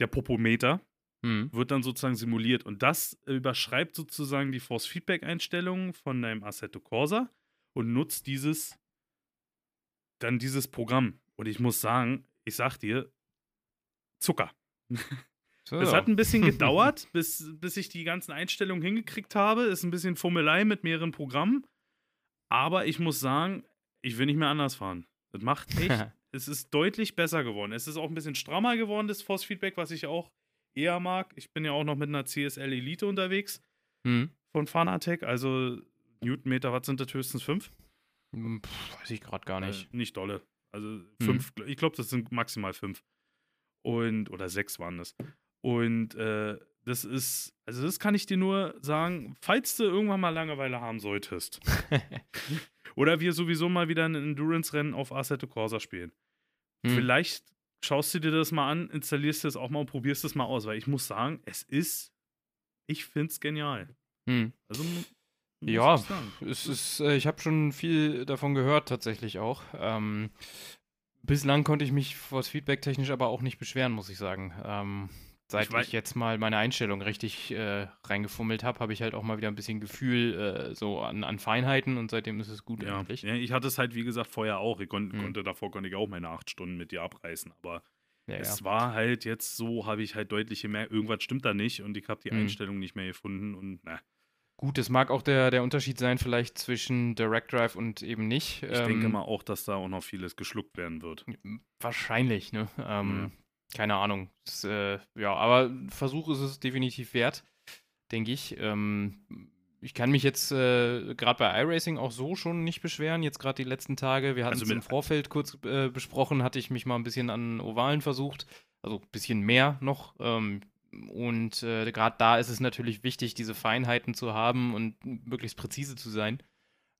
der Popometer, Hm. wird dann sozusagen simuliert. Und das überschreibt sozusagen die Force-Feedback-Einstellungen von deinem Assetto Corsa und nutzt dieses, dann dieses Programm. Und ich muss sagen, ich sag dir, Zucker. <laughs> So. Es hat ein bisschen gedauert, <laughs> bis, bis ich die ganzen Einstellungen hingekriegt habe. Ist ein bisschen Fummelei mit mehreren Programmen. Aber ich muss sagen, ich will nicht mehr anders fahren. Das macht <laughs> echt. es ist deutlich besser geworden. Es ist auch ein bisschen strammer geworden, das Force Feedback, was ich auch eher mag. Ich bin ja auch noch mit einer CSL Elite unterwegs hm. von Fanatec. Also Newtonmeter, was sind das höchstens fünf? Hm, Pff, weiß ich gerade gar nicht. Äh, nicht dolle. Also fünf, ich glaube, das sind maximal fünf. Und, oder sechs waren das. Und äh, das ist, also das kann ich dir nur sagen, falls du irgendwann mal Langeweile haben solltest. <laughs> oder wir sowieso mal wieder ein Endurance-Rennen auf Assetto Corsa spielen. Hm. Vielleicht schaust du dir das mal an, installierst es auch mal und probierst es mal aus, weil ich muss sagen, es ist, ich finde es genial. Hm. Also, Ja, es ist, äh, ich habe schon viel davon gehört, tatsächlich auch. Ähm, bislang konnte ich mich was Feedback technisch aber auch nicht beschweren, muss ich sagen. Ähm, seit Ich ich, jetzt mal meine Einstellung richtig äh, reingefummelt habe, habe ich halt auch mal wieder ein bisschen Gefühl äh, so an, an Feinheiten und seitdem ist es gut Ja, eigentlich. ja, ich hatte es halt, wie gesagt, vorher auch. Ich kon Hm. konnte davor konnte ich auch meine acht Stunden mit dir abreißen. Aber Ja, es war halt jetzt so, habe ich halt deutlich gemerkt, irgendwas stimmt da nicht und ich habe die Hm. Einstellung nicht mehr gefunden und na, Gut, es mag auch der, der Unterschied sein, vielleicht zwischen Direct Drive und eben nicht. ich denke Ähm, mal auch, dass da auch noch vieles geschluckt werden wird. Wahrscheinlich, ne? Ähm, Keine Ahnung. Das, äh, ja, aber ein Versuch ist es definitiv wert, denke ich. Ähm, ich kann mich jetzt äh, gerade bei iRacing auch so schon nicht beschweren. Jetzt gerade die letzten Tage, wir hatten Also es im Vorfeld kurz äh, besprochen, hatte ich mich mal ein bisschen an Ovalen versucht. Also ein bisschen mehr noch. Ähm, und äh, gerade da ist es natürlich wichtig, diese Feinheiten zu haben und möglichst präzise zu sein.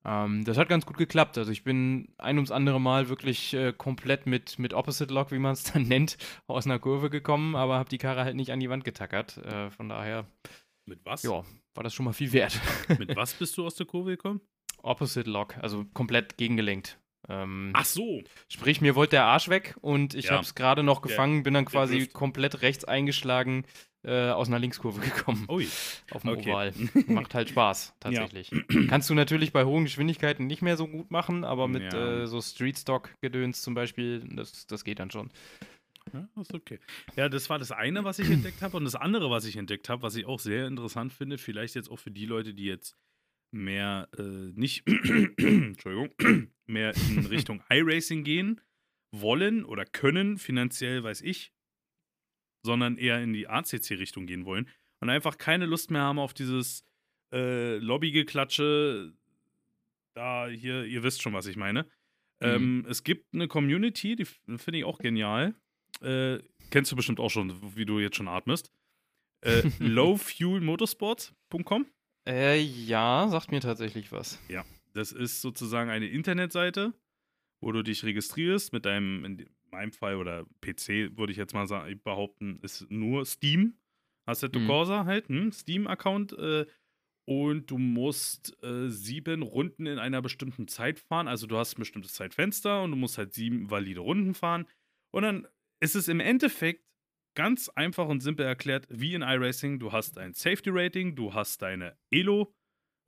Ähm, das hat ganz gut geklappt. Also ich bin ein ums andere Mal wirklich äh, komplett mit, mit Opposite Lock, wie man es <laughs> dann nennt, aus einer Kurve gekommen, aber habe die Karre halt nicht an die Wand getackert. Äh, von daher, Mit was? ja, war das schon mal viel wert. Mit was bist du aus der Kurve gekommen? <laughs> Opposite Lock, also komplett gegengelenkt. Ähm, Ach so. Sprich, mir wollte der Arsch weg und ich Ja. habe es gerade noch gefangen, bin dann quasi komplett rechts eingeschlagen, äh, aus einer Linkskurve gekommen. Ui. Auf dem okay. Oval. <laughs> Macht halt Spaß, tatsächlich. Kannst du natürlich bei hohen Geschwindigkeiten nicht mehr so gut machen, aber mit Ja. äh, so Street-Stock-Gedöns zum Beispiel, das, das geht dann schon. Ja, ist okay. Ja, das war das eine, was ich entdeckt habe. Und das andere, was ich entdeckt habe, was ich auch sehr interessant finde, vielleicht jetzt auch für die Leute, die jetzt mehr äh, nicht, <clears throat> Entschuldigung, <clears throat> mehr in <laughs> Richtung iRacing gehen wollen oder können, finanziell weiß ich, sondern eher in die ACC-Richtung gehen wollen und einfach keine Lust mehr haben auf dieses äh, Lobbygeklatsche. Da hier, ihr wisst schon, was ich meine. Ähm, es gibt eine Community, die finde ich auch genial. Äh, kennst du bestimmt auch schon, wie du jetzt schon atmest. Äh, <laughs> lowfuelmotorsports.com. Äh, ja, sagt mir tatsächlich was. Das ist sozusagen eine Internetseite, wo du dich registrierst mit deinem, in meinem Fall oder PC, würde ich jetzt mal sagen, behaupten, ist nur Steam. Assetto Mhm. Corsa halt, hm, Steam-Account. Äh, und du musst äh, sieben Runden in einer bestimmten Zeit fahren. Also du hast ein bestimmtes Zeitfenster und du musst halt sieben valide Runden fahren. Und dann ist es im Endeffekt ganz einfach und simpel erklärt, wie in iRacing. Du hast ein Safety-Rating, du hast deine Elo,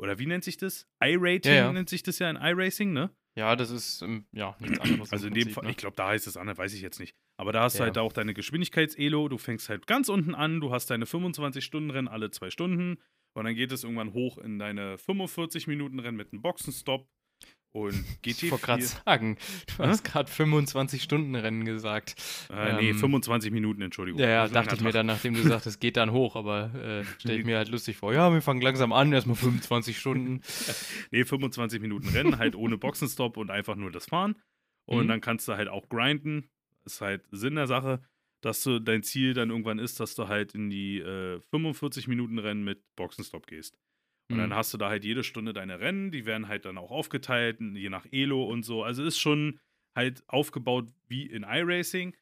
oder wie nennt sich das? I-Rating Ja, ja. nennt sich das ja in iRacing, ne? Ja, das ist ähm, ja nichts anderes. <clears throat> Also in dem Prinzip, Fall, ne? ich glaube, da heißt es anders, weiß ich jetzt nicht. Aber da hast du Ja. halt auch deine Geschwindigkeits-Elo, du fängst halt ganz unten an, du hast deine 25-Stunden-Rennen alle zwei Stunden und dann geht es irgendwann hoch in deine 45-Minuten-Rennen mit einem Boxenstopp Und <laughs> Ich GT4. wollte gerade sagen, du Hä? hast gerade 25-Stunden-Rennen gesagt. Äh, nee, Ähm, 25 Minuten, Entschuldigung. Ja, ja, dachte ich mir dann, nachdem du sagtest, geht dann hoch, aber äh, <laughs> stell ich mir halt lustig vor. Ja, wir fangen langsam an, erstmal 25 Stunden. <laughs> Nee, 25 Minuten Rennen, halt ohne Boxenstopp und einfach nur das Fahren. Und Mhm. dann kannst du halt auch grinden. Ist halt Sinn der Sache, dass du dein Ziel dann irgendwann ist, dass du halt in die äh, 45 Minuten Rennen mit Boxenstopp gehst. Und dann Mhm. hast du da halt jede Stunde deine Rennen, die werden halt dann auch aufgeteilt, je nach Elo und so. Also ist schon halt aufgebaut wie in iRacing.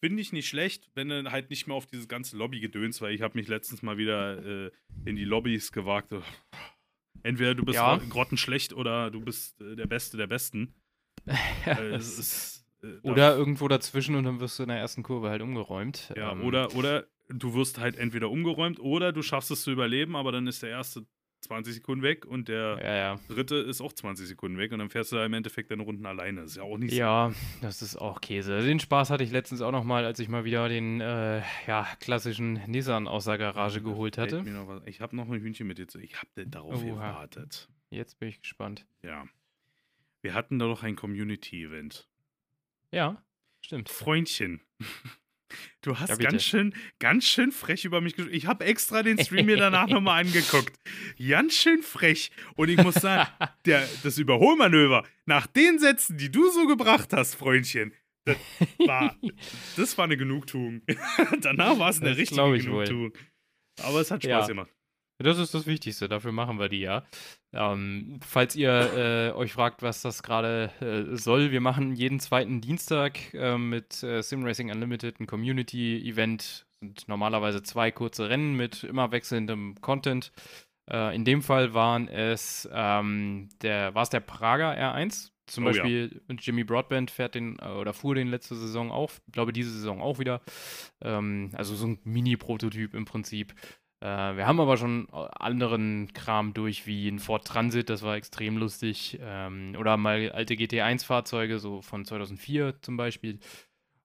Finde ich nicht schlecht, wenn du halt nicht mehr auf dieses ganze Lobby-Gedöns, weil ich habe mich letztens mal wieder äh, in die Lobbys gewagt. Entweder du bist Ja. grottenschlecht oder du bist äh, der Beste der Besten. <laughs> Äh, es ist, äh, da- Oder irgendwo dazwischen und dann wirst du in der ersten Kurve halt umgeräumt. ja, Ähm, oder, oder du wirst halt entweder umgeräumt oder du schaffst es zu überleben, aber dann ist der erste 20 Sekunden weg und der Ja, ja. dritte ist auch 20 Sekunden weg und dann fährst du da im Endeffekt deine Runden alleine. Das ist ja auch nicht so. Ja, das ist auch Käse. Den Spaß hatte ich letztens auch noch mal, als ich mal wieder den äh, ja, klassischen Nissan aus der Garage geholt hatte. Ich habe noch ein Hühnchen mit dir zu. Ich habe darauf Oha. gewartet. Jetzt bin ich gespannt. Ja. Wir hatten da doch ein Community-Event. Ja, stimmt. Freundchen. <laughs> Du hast Ja, ganz schön, ganz schön frech über mich gesprochen. Ich habe extra den Stream mir danach nochmal <laughs> angeguckt. Ganz schön frech. Und ich muss sagen, <laughs> der, das Überholmanöver, nach den Sätzen, die du so gebracht hast, Freundchen, das war, <laughs> das war eine Genugtuung. Danach war es eine Das richtige ich wohl. Genugtuung. Aber es hat Spaß Ja. gemacht. Das ist das Wichtigste, dafür machen wir die ja. Ähm, falls ihr äh, euch fragt, was das gerade äh, soll, wir machen jeden zweiten Dienstag äh, mit äh, SimRacing Unlimited ein Community-Event. Sind normalerweise zwei kurze Rennen mit immer wechselndem Content. Äh, in dem Fall waren es ähm, der, war es der Prager R1. Zum Oh ja. Beispiel Jimmy Broadband fährt den äh, oder fuhr den letzte Saison auch, ich glaube diese Saison auch wieder. Ähm, also so ein Mini-Prototyp im Prinzip. Äh, wir haben aber schon anderen Kram durch, wie ein Ford Transit, das war extrem lustig. Ähm, oder mal alte GT1-Fahrzeuge, so von 2004 zum Beispiel.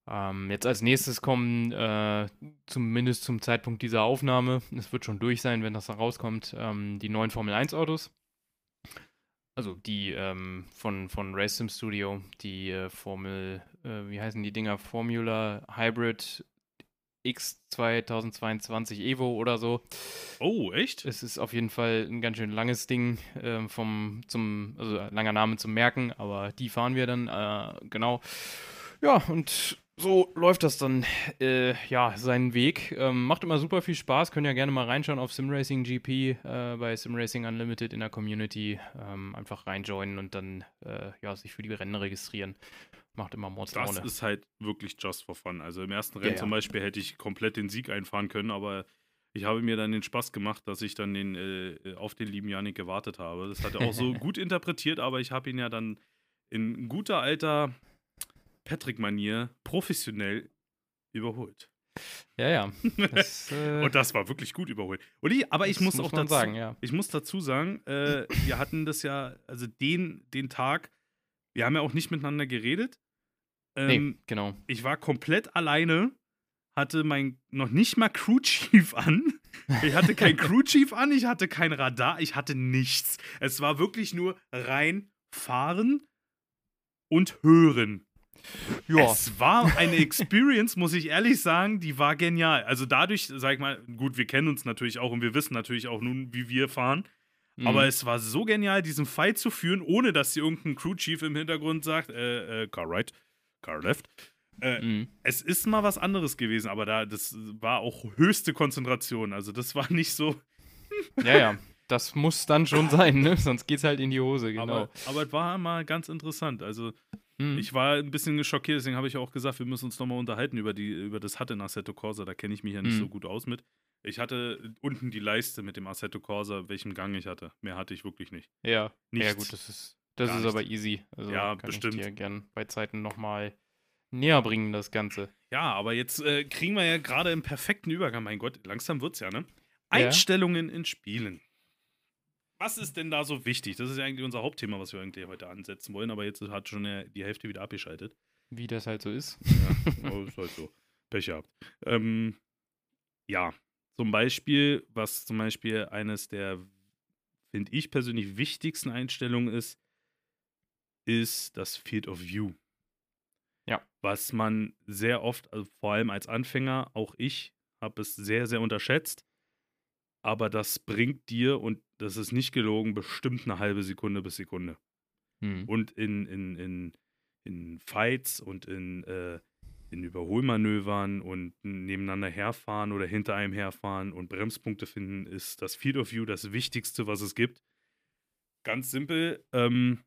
Ähm, jetzt als nächstes kommen, äh, zumindest zum Zeitpunkt dieser Aufnahme, es wird schon durch sein, wenn das dann rauskommt, ähm, die neuen Formel 1-Autos. Also die ähm, von, von Race Sim Studio, die äh, Formel, äh, wie heißen die Dinger? Formula Hybrid X 2022 Evo oder so. Oh, echt? Es ist auf jeden Fall ein ganz schön langes Ding ähm, vom zum also langer Name zum Merken, aber die fahren wir dann äh, genau. Ja und so läuft das dann äh, ja seinen Weg. Ähm, macht immer super viel Spaß. Können ja gerne mal reinschauen auf SimRacing GP äh, bei SimRacing Unlimited in der Community. Ähm, einfach reinjoinen und dann äh, ja sich für die Rennen registrieren. Macht immer Das Mordslaune. ist halt wirklich just for fun. Also im ersten Rennen ja. zum Beispiel hätte ich komplett den Sieg einfahren können, aber ich habe mir dann den Spaß gemacht, dass ich dann den, äh, auf den lieben Janik gewartet habe. Das hat er auch so <laughs> gut interpretiert, aber ich habe ihn ja dann in guter alter Patrick-Manier professionell überholt. Ja, ja. <laughs> Das, äh, Und das war wirklich gut überholt. Und ich, aber ich das muss, auch dazu sagen, ja. Ich muss dazu sagen, äh, wir hatten das ja, also den, den Tag, wir haben ja auch nicht miteinander geredet. Ähm, Nee, genau. Ich war komplett alleine, hatte mein noch nicht mal Crew Chief <laughs> an. Ich hatte kein <laughs> Crew Chief an, ich hatte kein Radar, ich hatte nichts. Es war wirklich nur rein fahren und hören. Ja, Es war eine Experience, muss ich ehrlich sagen, die war genial. Also dadurch, sag ich mal, gut, wir kennen uns natürlich auch und wir wissen natürlich auch nun, wie wir fahren. Aber mhm. es war so genial, diesen Fight zu führen, ohne dass hier irgendein Crew Chief im Hintergrund sagt, äh, äh, Car right, Car left. Äh, Mhm. es ist mal was anderes gewesen, aber da, das war auch höchste Konzentration. Also das war nicht so. <laughs> Ja, ja. Das muss dann schon sein, ne? Sonst geht's halt in die Hose, genau. Aber, aber es war mal ganz interessant. Also Mhm. ich war ein bisschen schockiert, deswegen habe ich auch gesagt, wir müssen uns nochmal unterhalten über, die, über das Hatte in Assetto Corsa. Da kenne ich mich ja nicht Mhm. so gut aus mit. Ich hatte unten die Leiste mit dem Assetto Corsa, welchen Gang ich hatte. Mehr hatte ich wirklich nicht. ja. ja, Nichts. gut, das ist, das Gar ist aber easy. Also Ja, kann bestimmt. ich dir gern bei Zeiten nochmal näher bringen, das Ganze. Ja, aber jetzt äh, kriegen wir ja gerade im perfekten Übergang. Mein Gott, langsam wird's ja, ne? Ja. Einstellungen in Spielen. Was ist denn da so wichtig? Das ist ja eigentlich unser Hauptthema, was wir irgendwie heute ansetzen wollen, aber jetzt hat schon die Hälfte wieder abgeschaltet. Wie das halt so ist. Ja, ist halt so. <laughs> Pech gehabt. Ähm, ja, zum Beispiel, was zum Beispiel eines der, finde ich persönlich, wichtigsten Einstellungen ist, ist das Field of View. Ja. Was man sehr oft, also vor allem als Anfänger, auch ich, habe es sehr, sehr unterschätzt. Aber das bringt dir, und das ist nicht gelogen, bestimmt eine halbe Sekunde bis Sekunde. Hm. Und in, in, in, in Fights und in, äh, in Überholmanövern und nebeneinander herfahren oder hinter einem herfahren und Bremspunkte finden, ist das Field of View das Wichtigste, was es gibt. Ganz simpel. Ähm,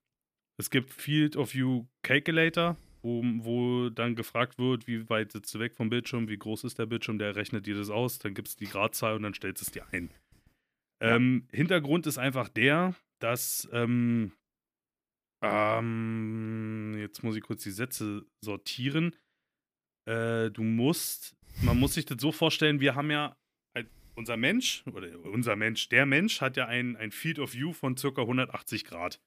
es gibt Field of View Calculator, wo, wo dann gefragt wird, wie weit sitzt du weg vom Bildschirm, wie groß ist der Bildschirm, der rechnet dir das aus, dann gibt es die Gradzahl und dann stellst du es dir ein. Ja. Ähm, Hintergrund ist einfach der, dass ähm, ähm, jetzt muss ich kurz die Sätze sortieren. Äh, du musst, man muss sich das so vorstellen, wir haben ja, unser Mensch, oder unser Mensch, der Mensch hat ja ein, ein Field of View von circa 180 Grad.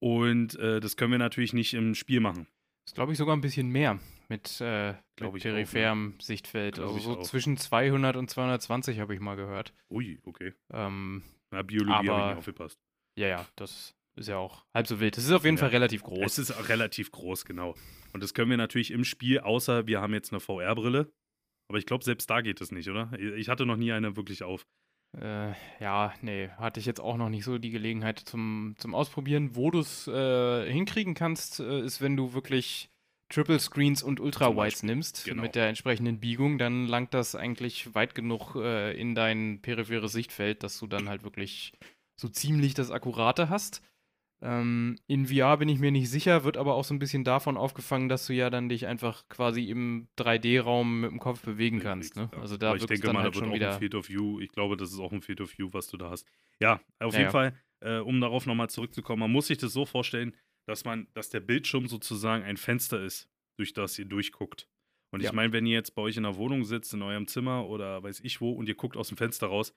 Und äh, das können wir natürlich nicht im Spiel machen. Ist, glaube ich, sogar ein bisschen mehr mit, äh, mit ich auch, peripherem Sichtfeld. Glaub Also so zwischen 200 und 220 habe ich mal gehört. Ui, okay. Ähm, Na, Biologie habe ich nicht aufgepasst. ja, ja, das ist ja auch halb so wild. Das ist auf jeden Ja. Fall relativ groß. Es ist auch relativ groß, genau. Und das können wir natürlich im Spiel, außer wir haben jetzt eine VR-Brille. Aber ich glaube, selbst da geht es nicht, oder? Ich hatte noch nie eine wirklich auf. Äh, ja, nee, hatte ich jetzt auch noch nicht so die Gelegenheit zum, zum Ausprobieren. Wo du es äh, hinkriegen kannst, äh, ist, wenn du wirklich Triple Screens und Ultra Wides nimmst genau. mit der entsprechenden Biegung, dann langt das eigentlich weit genug äh, in dein peripheres Sichtfeld, dass du dann halt wirklich so ziemlich das Akkurate hast. Ähm, in VR bin ich mir nicht sicher, wird aber auch so ein bisschen davon aufgefangen, dass du ja dann dich einfach quasi im 3D-Raum mit dem Kopf bewegen kannst. Ne? Also da Aber ich denke dann mal, halt da wird schon auch wieder. ein Field of View. Ich glaube, das ist auch ein Field of View, was du da hast. Ja, auf Ja, jeden ja. Fall, äh, um darauf nochmal zurückzukommen, man muss sich das so vorstellen, dass man, dass der Bildschirm sozusagen ein Fenster ist, durch das ihr durchguckt. Und Ja. ich meine, wenn ihr jetzt bei euch in der Wohnung sitzt, in eurem Zimmer oder weiß ich wo, und ihr guckt aus dem Fenster raus,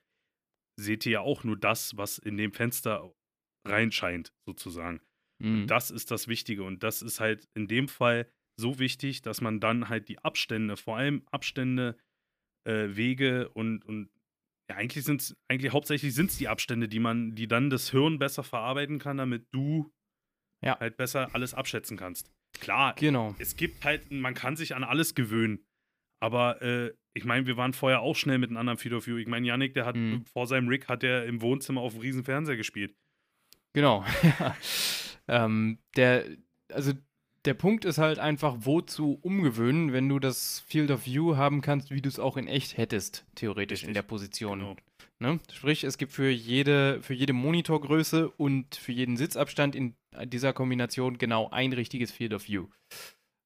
seht ihr ja auch nur das, was in dem Fenster reinscheint, sozusagen. Mhm. Das ist das Wichtige. Und das ist halt in dem Fall so wichtig, dass man dann halt die Abstände, vor allem Abstände, äh, Wege und, und ja, eigentlich sind es, eigentlich hauptsächlich sind es die Abstände, die man, die dann das Hirn besser verarbeiten kann, damit du Ja. halt besser alles abschätzen kannst. Klar, Genau. es gibt halt, man kann sich an alles gewöhnen. Aber äh, ich meine, wir waren vorher auch schnell mit einem anderen Field of View. Ich meine, Yannick, der hat Mhm. vor seinem Rig hat er im Wohnzimmer auf dem riesen Fernseher gespielt. Genau. <laughs> ähm, der, also der Punkt ist halt einfach, wozu umgewöhnen, wenn du das Field of View haben kannst, wie du es auch in echt hättest, theoretisch in Richtig. der Position. Genau. Ne? Sprich, es gibt für jede, für jede Monitorgröße und für jeden Sitzabstand in dieser Kombination genau ein richtiges Field of View,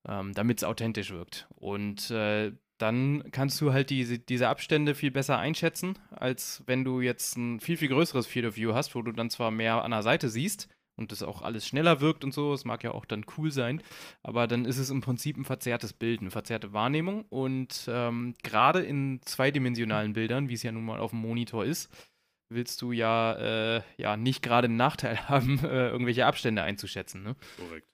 ähm, damit es authentisch wirkt. Und äh, dann kannst du halt diese, diese Abstände viel besser einschätzen, als wenn du jetzt ein viel, viel größeres Field of View hast, wo du dann zwar mehr an der Seite siehst und das auch alles schneller wirkt und so, es mag ja auch dann cool sein, aber dann ist es im Prinzip ein verzerrtes Bild, eine verzerrte Wahrnehmung und ähm, gerade in zweidimensionalen Bildern, wie es ja nun mal auf dem Monitor ist, willst du ja, äh, ja nicht gerade einen Nachteil <laughs> haben, äh, irgendwelche Abstände einzuschätzen. Ne? Korrekt.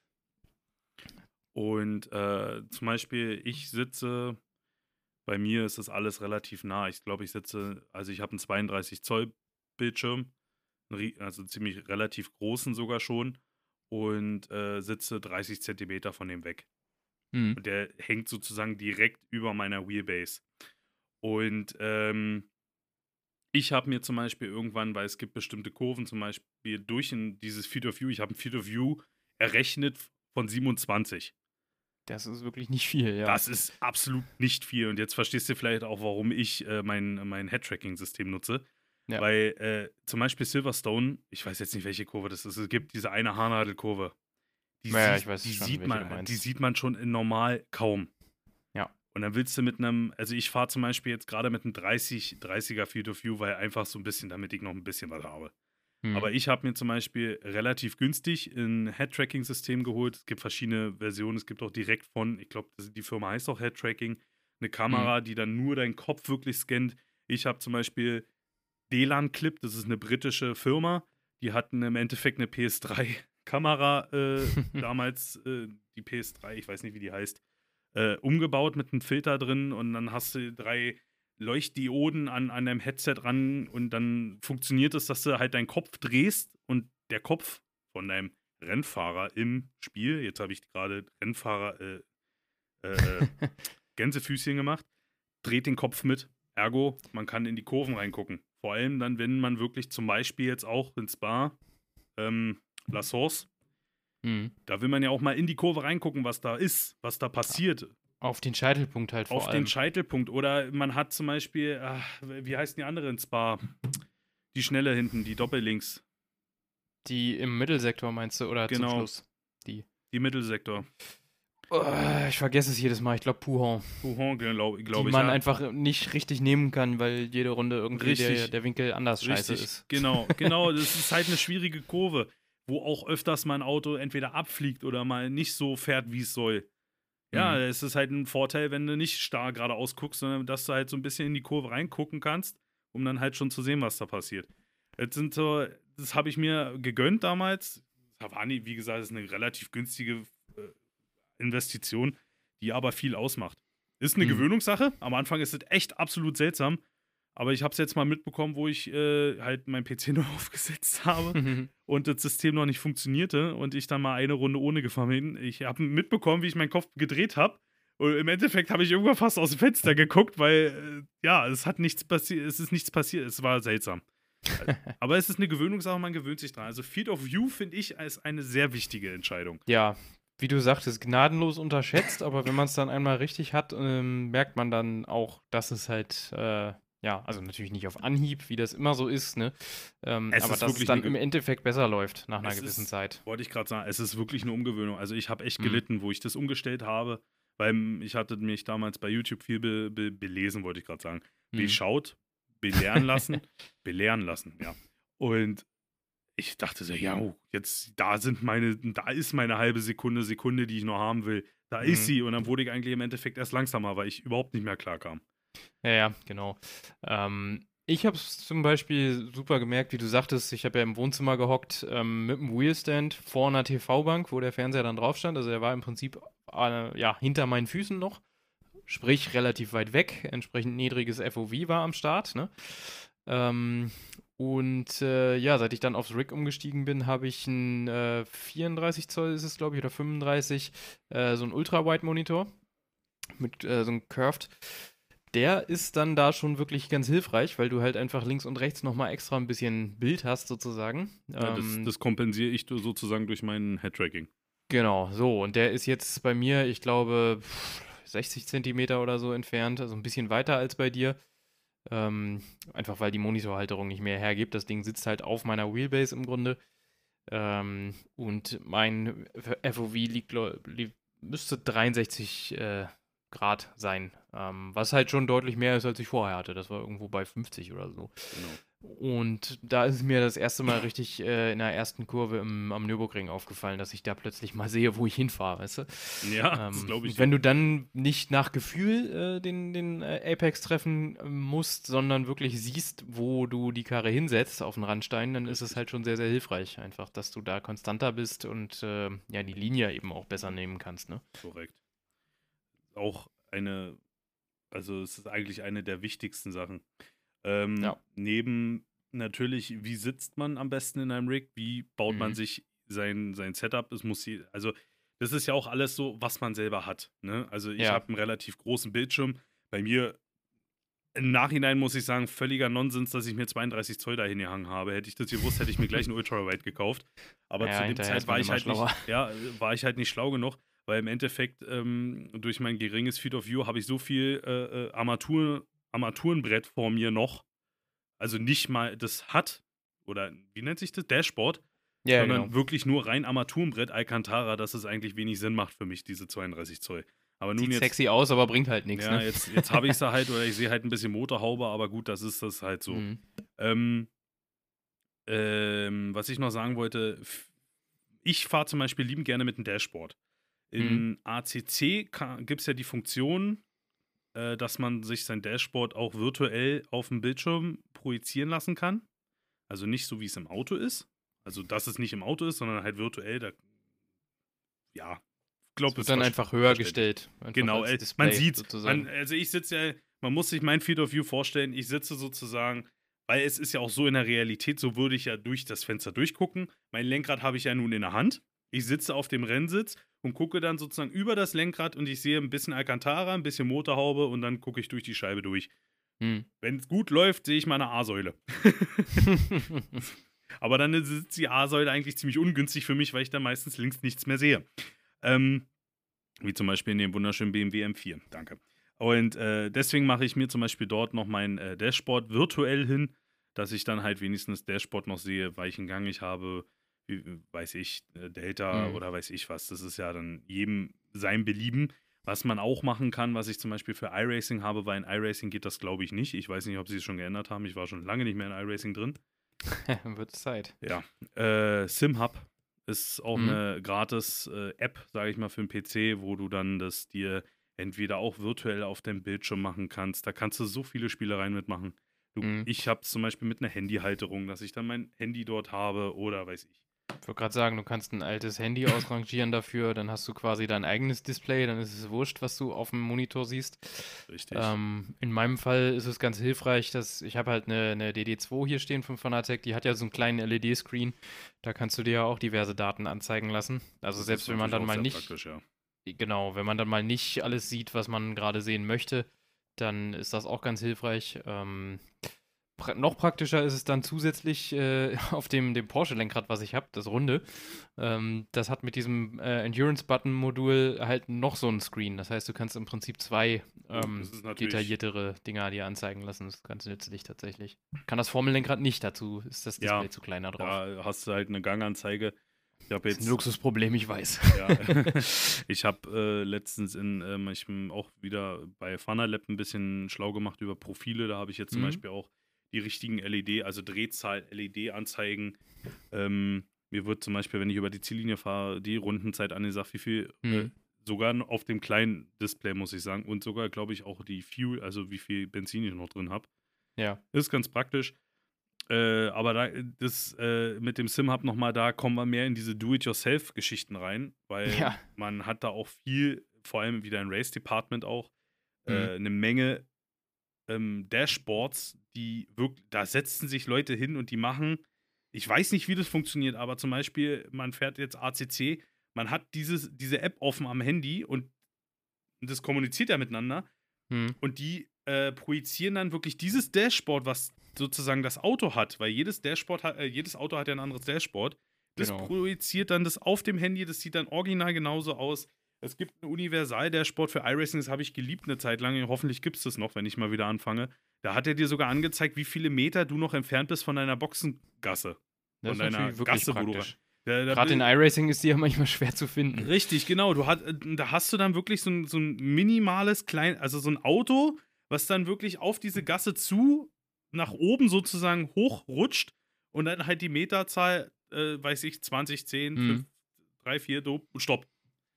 Und äh, zum Beispiel, ich sitze, bei mir ist das alles relativ nah. Ich glaube, ich sitze, also ich habe einen 32 Zoll Bildschirm, also ziemlich relativ großen sogar schon, und äh, sitze 30 Zentimeter von dem weg. Mhm. Und der hängt sozusagen direkt über meiner Wheelbase. Und ähm, ich habe mir zum Beispiel irgendwann, weil es gibt bestimmte Kurven, zum Beispiel durch in dieses Field of View, ich habe ein Field of View errechnet von 27. Das ist wirklich nicht viel, ja. Das ist absolut nicht viel. Und jetzt verstehst du vielleicht auch, warum ich äh, mein, mein Head-Tracking-System nutze. Ja. Weil äh, zum Beispiel Silverstone, ich weiß jetzt nicht, welche Kurve das ist, es gibt diese eine Haarnadelkurve. Die, Ja, ja, sieht- ich weiß die, schon, sieht man, die sieht man schon in normal kaum. Ja. Und dann willst du mit einem, also ich fahre zum Beispiel jetzt gerade mit einem 30, 30er Field of View, weil einfach so ein bisschen, damit ich noch ein bisschen was habe. Mhm. Aber ich habe mir zum Beispiel relativ günstig ein Head-Tracking-System geholt. Es gibt verschiedene Versionen. Es gibt auch direkt von, ich glaube, die Firma heißt auch Head-Tracking, eine Kamera, Mhm. die dann nur deinen Kopf wirklich scannt. Ich habe zum Beispiel Delan Clip, das ist eine britische Firma. Die hatten im Endeffekt eine PS3-Kamera äh, <laughs> damals, äh, die PS3, ich weiß nicht, wie die heißt, äh, umgebaut mit einem Filter drin und dann hast du drei Leuchtdioden an, an deinem Headset ran und dann funktioniert es, dass du halt deinen Kopf drehst und der Kopf von deinem Rennfahrer im Spiel, jetzt habe ich gerade Rennfahrer äh, äh, äh <laughs> Gänsefüßchen gemacht, dreht den Kopf mit. Ergo, man kann in die Kurven reingucken. Vor allem dann, wenn man wirklich zum Beispiel jetzt auch ins Bar ähm, La Source, mhm. da will man ja auch mal in die Kurve reingucken, was da ist, was da passiert. Auf den Scheitelpunkt halt vor Auf allem. den Scheitelpunkt. Oder man hat zum Beispiel, ach, wie heißen die anderen Spa? Die schnelle hinten, die Doppellinks. Die im Mittelsektor meinst du, oder genau. zum Schluss? Die. Die Mittelsektor. Oh, ich vergesse es jedes Mal. Ich glaube Puhon. Puhon, glaube glaub ich. Die man ja. einfach nicht richtig nehmen kann, weil jede Runde irgendwie der, der, Winkel anders richtig. scheiße ist. Genau, <laughs> genau. das ist halt eine schwierige Kurve, wo auch öfters mein Auto entweder abfliegt oder mal nicht so fährt, wie es soll. Ja, mhm. es ist halt ein Vorteil, wenn du nicht starr geradeaus guckst, sondern dass du halt so ein bisschen in die Kurve reingucken kannst, um dann halt schon zu sehen, was da passiert. Jetzt sind so, das habe ich mir gegönnt damals. Havani, wie gesagt, ist eine relativ günstige äh, Investition, die aber viel ausmacht. Ist eine mhm. Gewöhnungssache. Am Anfang ist es echt absolut seltsam. Aber ich habe es jetzt mal mitbekommen, wo ich äh, halt mein PC <laughs> neu aufgesetzt habe mhm. und das System noch nicht funktionierte und ich dann mal eine Runde ohne gefahren bin. Ich habe mitbekommen, wie ich meinen Kopf gedreht habe. Und im Endeffekt habe ich irgendwann fast aus dem Fenster geguckt, weil äh, ja, es hat nichts passiert, es ist nichts passiert, es war seltsam. <laughs> Aber es ist eine Gewöhnungssache, man gewöhnt sich dran. Also Field of View finde ich als eine sehr wichtige Entscheidung. Ja, wie du sagtest, gnadenlos unterschätzt, aber wenn man es dann einmal richtig hat, ähm, merkt man dann auch, dass es halt äh, ja, also natürlich nicht auf Anhieb, wie das immer so ist, ne? Ähm, aber dass es dann im Endeffekt besser läuft nach einer gewissen ist, Zeit. Wollte ich gerade sagen, es ist wirklich eine Umgewöhnung. Also ich habe echt mhm. gelitten, wo ich das umgestellt habe, weil ich hatte mich damals bei YouTube viel be be belesen, wollte ich gerade sagen. Mhm. Beschaut, belehren lassen, <laughs> belehren lassen, ja. Und ich dachte so, ja, oh, jetzt da sind meine, da ist meine halbe Sekunde, Sekunde, die ich noch haben will. Da mhm. ist sie. Und dann wurde ich eigentlich im Endeffekt erst langsamer, weil ich überhaupt nicht mehr klar kam. Ja, ja, genau. Ähm, ich habe es zum Beispiel super gemerkt, wie du sagtest, ich habe ja im Wohnzimmer gehockt ähm, mit einem Wheelstand vor einer TV-Bank, wo der Fernseher dann drauf stand. Also er war im Prinzip äh, ja, hinter meinen Füßen noch, sprich relativ weit weg. Entsprechend niedriges FOV war am Start. Ne? Ähm, und äh, ja, seit ich dann aufs Rig umgestiegen bin, habe ich einen äh, 34 Zoll ist es, glaube ich, oder 35, äh, so einen Ultra-Wide-Monitor mit äh, so einem Curved der ist dann da schon wirklich ganz hilfreich, weil du halt einfach links und rechts nochmal extra ein bisschen Bild hast, sozusagen. Ja, das, ähm, das, kompensiere ich sozusagen durch meinen Head-Tracking. Genau, so. Und der ist jetzt bei mir, ich glaube, 60 Zentimeter oder so entfernt, also ein bisschen weiter als bei dir. Ähm, einfach weil die Monitorhalterung nicht mehr hergibt. Das Ding sitzt halt auf meiner Wheelbase im Grunde. Ähm, und mein FOV liegt, liegt müsste 63 äh, Grad sein. Ähm, was halt schon deutlich mehr ist, als ich vorher hatte. Das war irgendwo bei 50 oder so. Genau. Und da ist mir das erste Mal richtig äh, in der ersten Kurve im, am Nürburgring aufgefallen, dass ich da plötzlich mal sehe, wo ich hinfahre, weißt du? Ja, ähm, glaube ich. Wenn du dann nicht nach Gefühl äh, den, den äh, Apex treffen äh, musst, sondern wirklich siehst, wo du die Karre hinsetzt auf den Randstein, dann ist es halt schon sehr, sehr hilfreich, einfach, dass du da konstanter bist und äh, ja, die Linie eben auch besser nehmen kannst, ne? Korrekt auch eine, also es ist eigentlich eine der wichtigsten Sachen. Ähm, ja. Neben natürlich, wie sitzt man am besten in einem Rig, wie baut mhm. man sich sein, sein Setup, es muss, also das ist ja auch alles so, was man selber hat. Ne? Also ich ja. habe einen relativ großen Bildschirm. Bei mir im Nachhinein muss ich sagen, völliger Nonsens, dass ich mir 32 Zoll dahin gehangen habe. Hätte ich das gewusst, hätte ich mir gleich einen <laughs> Ultrawide gekauft. Aber ja, zu dem Zeit war ich halt nicht, ja, war ich halt nicht schlau genug weil im Endeffekt ähm, durch mein geringes Field of View habe ich so viel äh, äh, Armatur, Armaturenbrett vor mir noch. Also nicht mal das hat, oder wie nennt sich das? Dashboard. Ja, sondern genau. wirklich nur rein Armaturenbrett Alcantara, dass es eigentlich wenig Sinn macht für mich, diese 32 Zoll. Aber nun Sieht jetzt, sexy aus, aber bringt halt nichts. Ja, ne? jetzt, jetzt habe ich es <laughs> halt, oder ich sehe halt ein bisschen Motorhaube, aber gut, das ist das halt so. Mhm. Ähm, ähm, was ich noch sagen wollte, ich fahre zum Beispiel lieben gerne mit einem Dashboard. In mhm. ACC gibt es ja die Funktion, äh, dass man sich sein Dashboard auch virtuell auf dem Bildschirm projizieren lassen kann. Also nicht so, wie es im Auto ist. Also, dass es nicht im Auto ist, sondern halt virtuell. Da, ja, glaube, es wird dann einfach höher gestellt. Einfach genau, äh, man sieht, man, also ich sitze ja, man muss sich mein Field of View vorstellen, ich sitze sozusagen, weil es ist ja auch so in der Realität, so würde ich ja durch das Fenster durchgucken. Mein Lenkrad habe ich ja nun in der Hand ich sitze auf dem Rennsitz und gucke dann sozusagen über das Lenkrad und ich sehe ein bisschen Alcantara, ein bisschen Motorhaube und dann gucke ich durch die Scheibe durch. Hm. Wenn es gut läuft, sehe ich meine A-Säule. <laughs> Aber dann ist die A-Säule eigentlich ziemlich ungünstig für mich, weil ich dann meistens links nichts mehr sehe. Ähm, wie zum Beispiel in dem wunderschönen BMW M4. Danke. Und äh, deswegen mache ich mir zum Beispiel dort noch mein äh, Dashboard virtuell hin, dass ich dann halt wenigstens Dashboard noch sehe, welchen Gang ich habe, weiß ich, äh, Delta Mhm. oder weiß ich was. Das ist ja dann jedem sein Belieben. Was man auch machen kann, was ich zum Beispiel für iRacing habe, weil in iRacing geht das, glaube ich, nicht. Ich weiß nicht, ob sie es schon geändert haben. Ich war schon lange nicht mehr in iRacing drin. <laughs> Wird Zeit. Ja. Äh, SimHub ist auch Mhm. eine gratis äh, App, sage ich mal, für den PC, wo du dann das dir entweder auch virtuell auf deinem Bildschirm machen kannst. Da kannst du so viele Spielereien mitmachen. Du, Mhm. Ich habe zum Beispiel mit einer Handyhalterung, dass ich dann mein Handy dort habe oder weiß ich. Ich wollte gerade sagen, du kannst ein altes Handy ausrangieren dafür, dann hast du quasi dein eigenes Display, dann ist es wurscht, was du auf dem Monitor siehst. Richtig. Ähm, in meinem Fall ist es ganz hilfreich, dass ich habe halt eine, eine DD2 hier stehen von Fanatec, die hat ja so einen kleinen LED-Screen, da kannst du dir ja auch diverse Daten anzeigen lassen. Also Das selbst wenn man dann mal nicht, ja. genau, wenn man dann mal nicht alles sieht, was man gerade sehen möchte, dann ist das auch ganz hilfreich. Ähm, pra noch praktischer ist es dann zusätzlich äh, <laughs> auf dem, dem Porsche-Lenkrad, was ich habe, das runde. Ähm, das hat mit diesem äh, Endurance-Button-Modul halt noch so einen Screen. Das heißt, du kannst im Prinzip zwei ähm, detailliertere Dinger dir anzeigen lassen. Das ist ganz nützlich tatsächlich. Kann das Formellenkrad nicht, dazu ist das Ja, Display zu kleiner drauf. Da hast du halt eine Ganganzeige. Ich habe das ist jetzt ein Luxusproblem, ich weiß. Ja. <laughs> ich habe äh, letztens in, ähm, ich bin auch wieder bei Funalab ein bisschen schlau gemacht über Profile. Da habe ich jetzt zum Mhm. Beispiel auch die richtigen LED, also Drehzahl-LED-Anzeigen. Ähm, mir wird zum Beispiel, wenn ich über die Ziellinie fahre, die Rundenzeit angesagt, wie viel, äh, Mhm. sogar auf dem kleinen Display, muss ich sagen, und sogar, glaube ich, auch die Fuel, also wie viel Benzin ich noch drin habe. Ja. Ist ganz praktisch. Äh, aber da, das äh, mit dem SimHub nochmal, da kommen wir mehr in diese Do-it-yourself-Geschichten rein, weil Ja. man hat da auch viel, vor allem wieder im Race-Department auch, Mhm. äh, eine Menge ähm, Dashboards, die wirklich, da setzen sich Leute hin und die machen, ich weiß nicht, wie das funktioniert, aber zum Beispiel, man fährt jetzt ACC, man hat dieses, diese App offen am Handy und das kommuniziert ja miteinander Hm. und die äh, projizieren dann wirklich dieses Dashboard, was sozusagen das Auto hat, weil jedes Dashboard hat, äh, jedes Auto hat ja ein anderes Dashboard. Das Genau. projiziert dann das auf dem Handy, das sieht dann original genauso aus. Es gibt ein Universal-Dashboard für iRacing, das habe ich geliebt eine Zeit lang. Hoffentlich gibt es das noch, wenn ich mal wieder anfange. Da hat er dir sogar angezeigt, wie viele Meter du noch entfernt bist von deiner Boxengasse. Das Von deiner wirklich Gasse, wo du praktisch. Da, da, Gerade in iRacing ist die ja manchmal schwer zu finden. Richtig, genau. Du hat, da hast du dann wirklich so ein, so ein minimales klein, also so ein Auto, was dann wirklich auf diese Gasse zu nach oben sozusagen hochrutscht und dann halt die Meterzahl, äh, weiß ich, 20, 10, Mhm. 5, 3, 4, do, Stopp.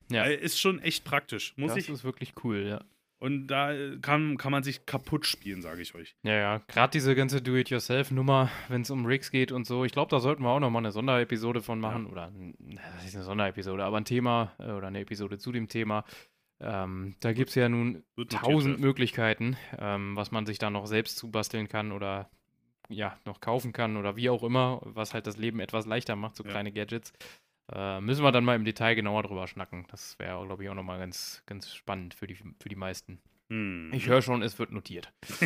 Ja. Äh, ist schon echt praktisch, muss das ich. ist wirklich cool, ja. Und da äh, kann, kann man sich kaputt spielen, sage ich euch. Ja, ja, gerade diese ganze Do-it-yourself-Nummer, wenn es um Rigs geht und so. Ich glaube, da sollten wir auch nochmal eine Sonderepisode von machen. Oder, n- das ist eine Sonderepisode, aber ein Thema äh, oder eine Episode zu dem Thema. Ähm, da gibt es ja nun tausend. Möglichkeiten, ähm, was man sich da noch selbst zubasteln kann oder ja, noch kaufen kann oder wie auch immer, was halt das Leben etwas leichter macht, so Ja. kleine Gadgets. Äh, müssen wir dann mal im Detail genauer drüber schnacken. Das wäre, glaube ich, auch nochmal ganz, ganz spannend für die, für die meisten. Hm. Ich höre schon, es wird notiert. <laughs>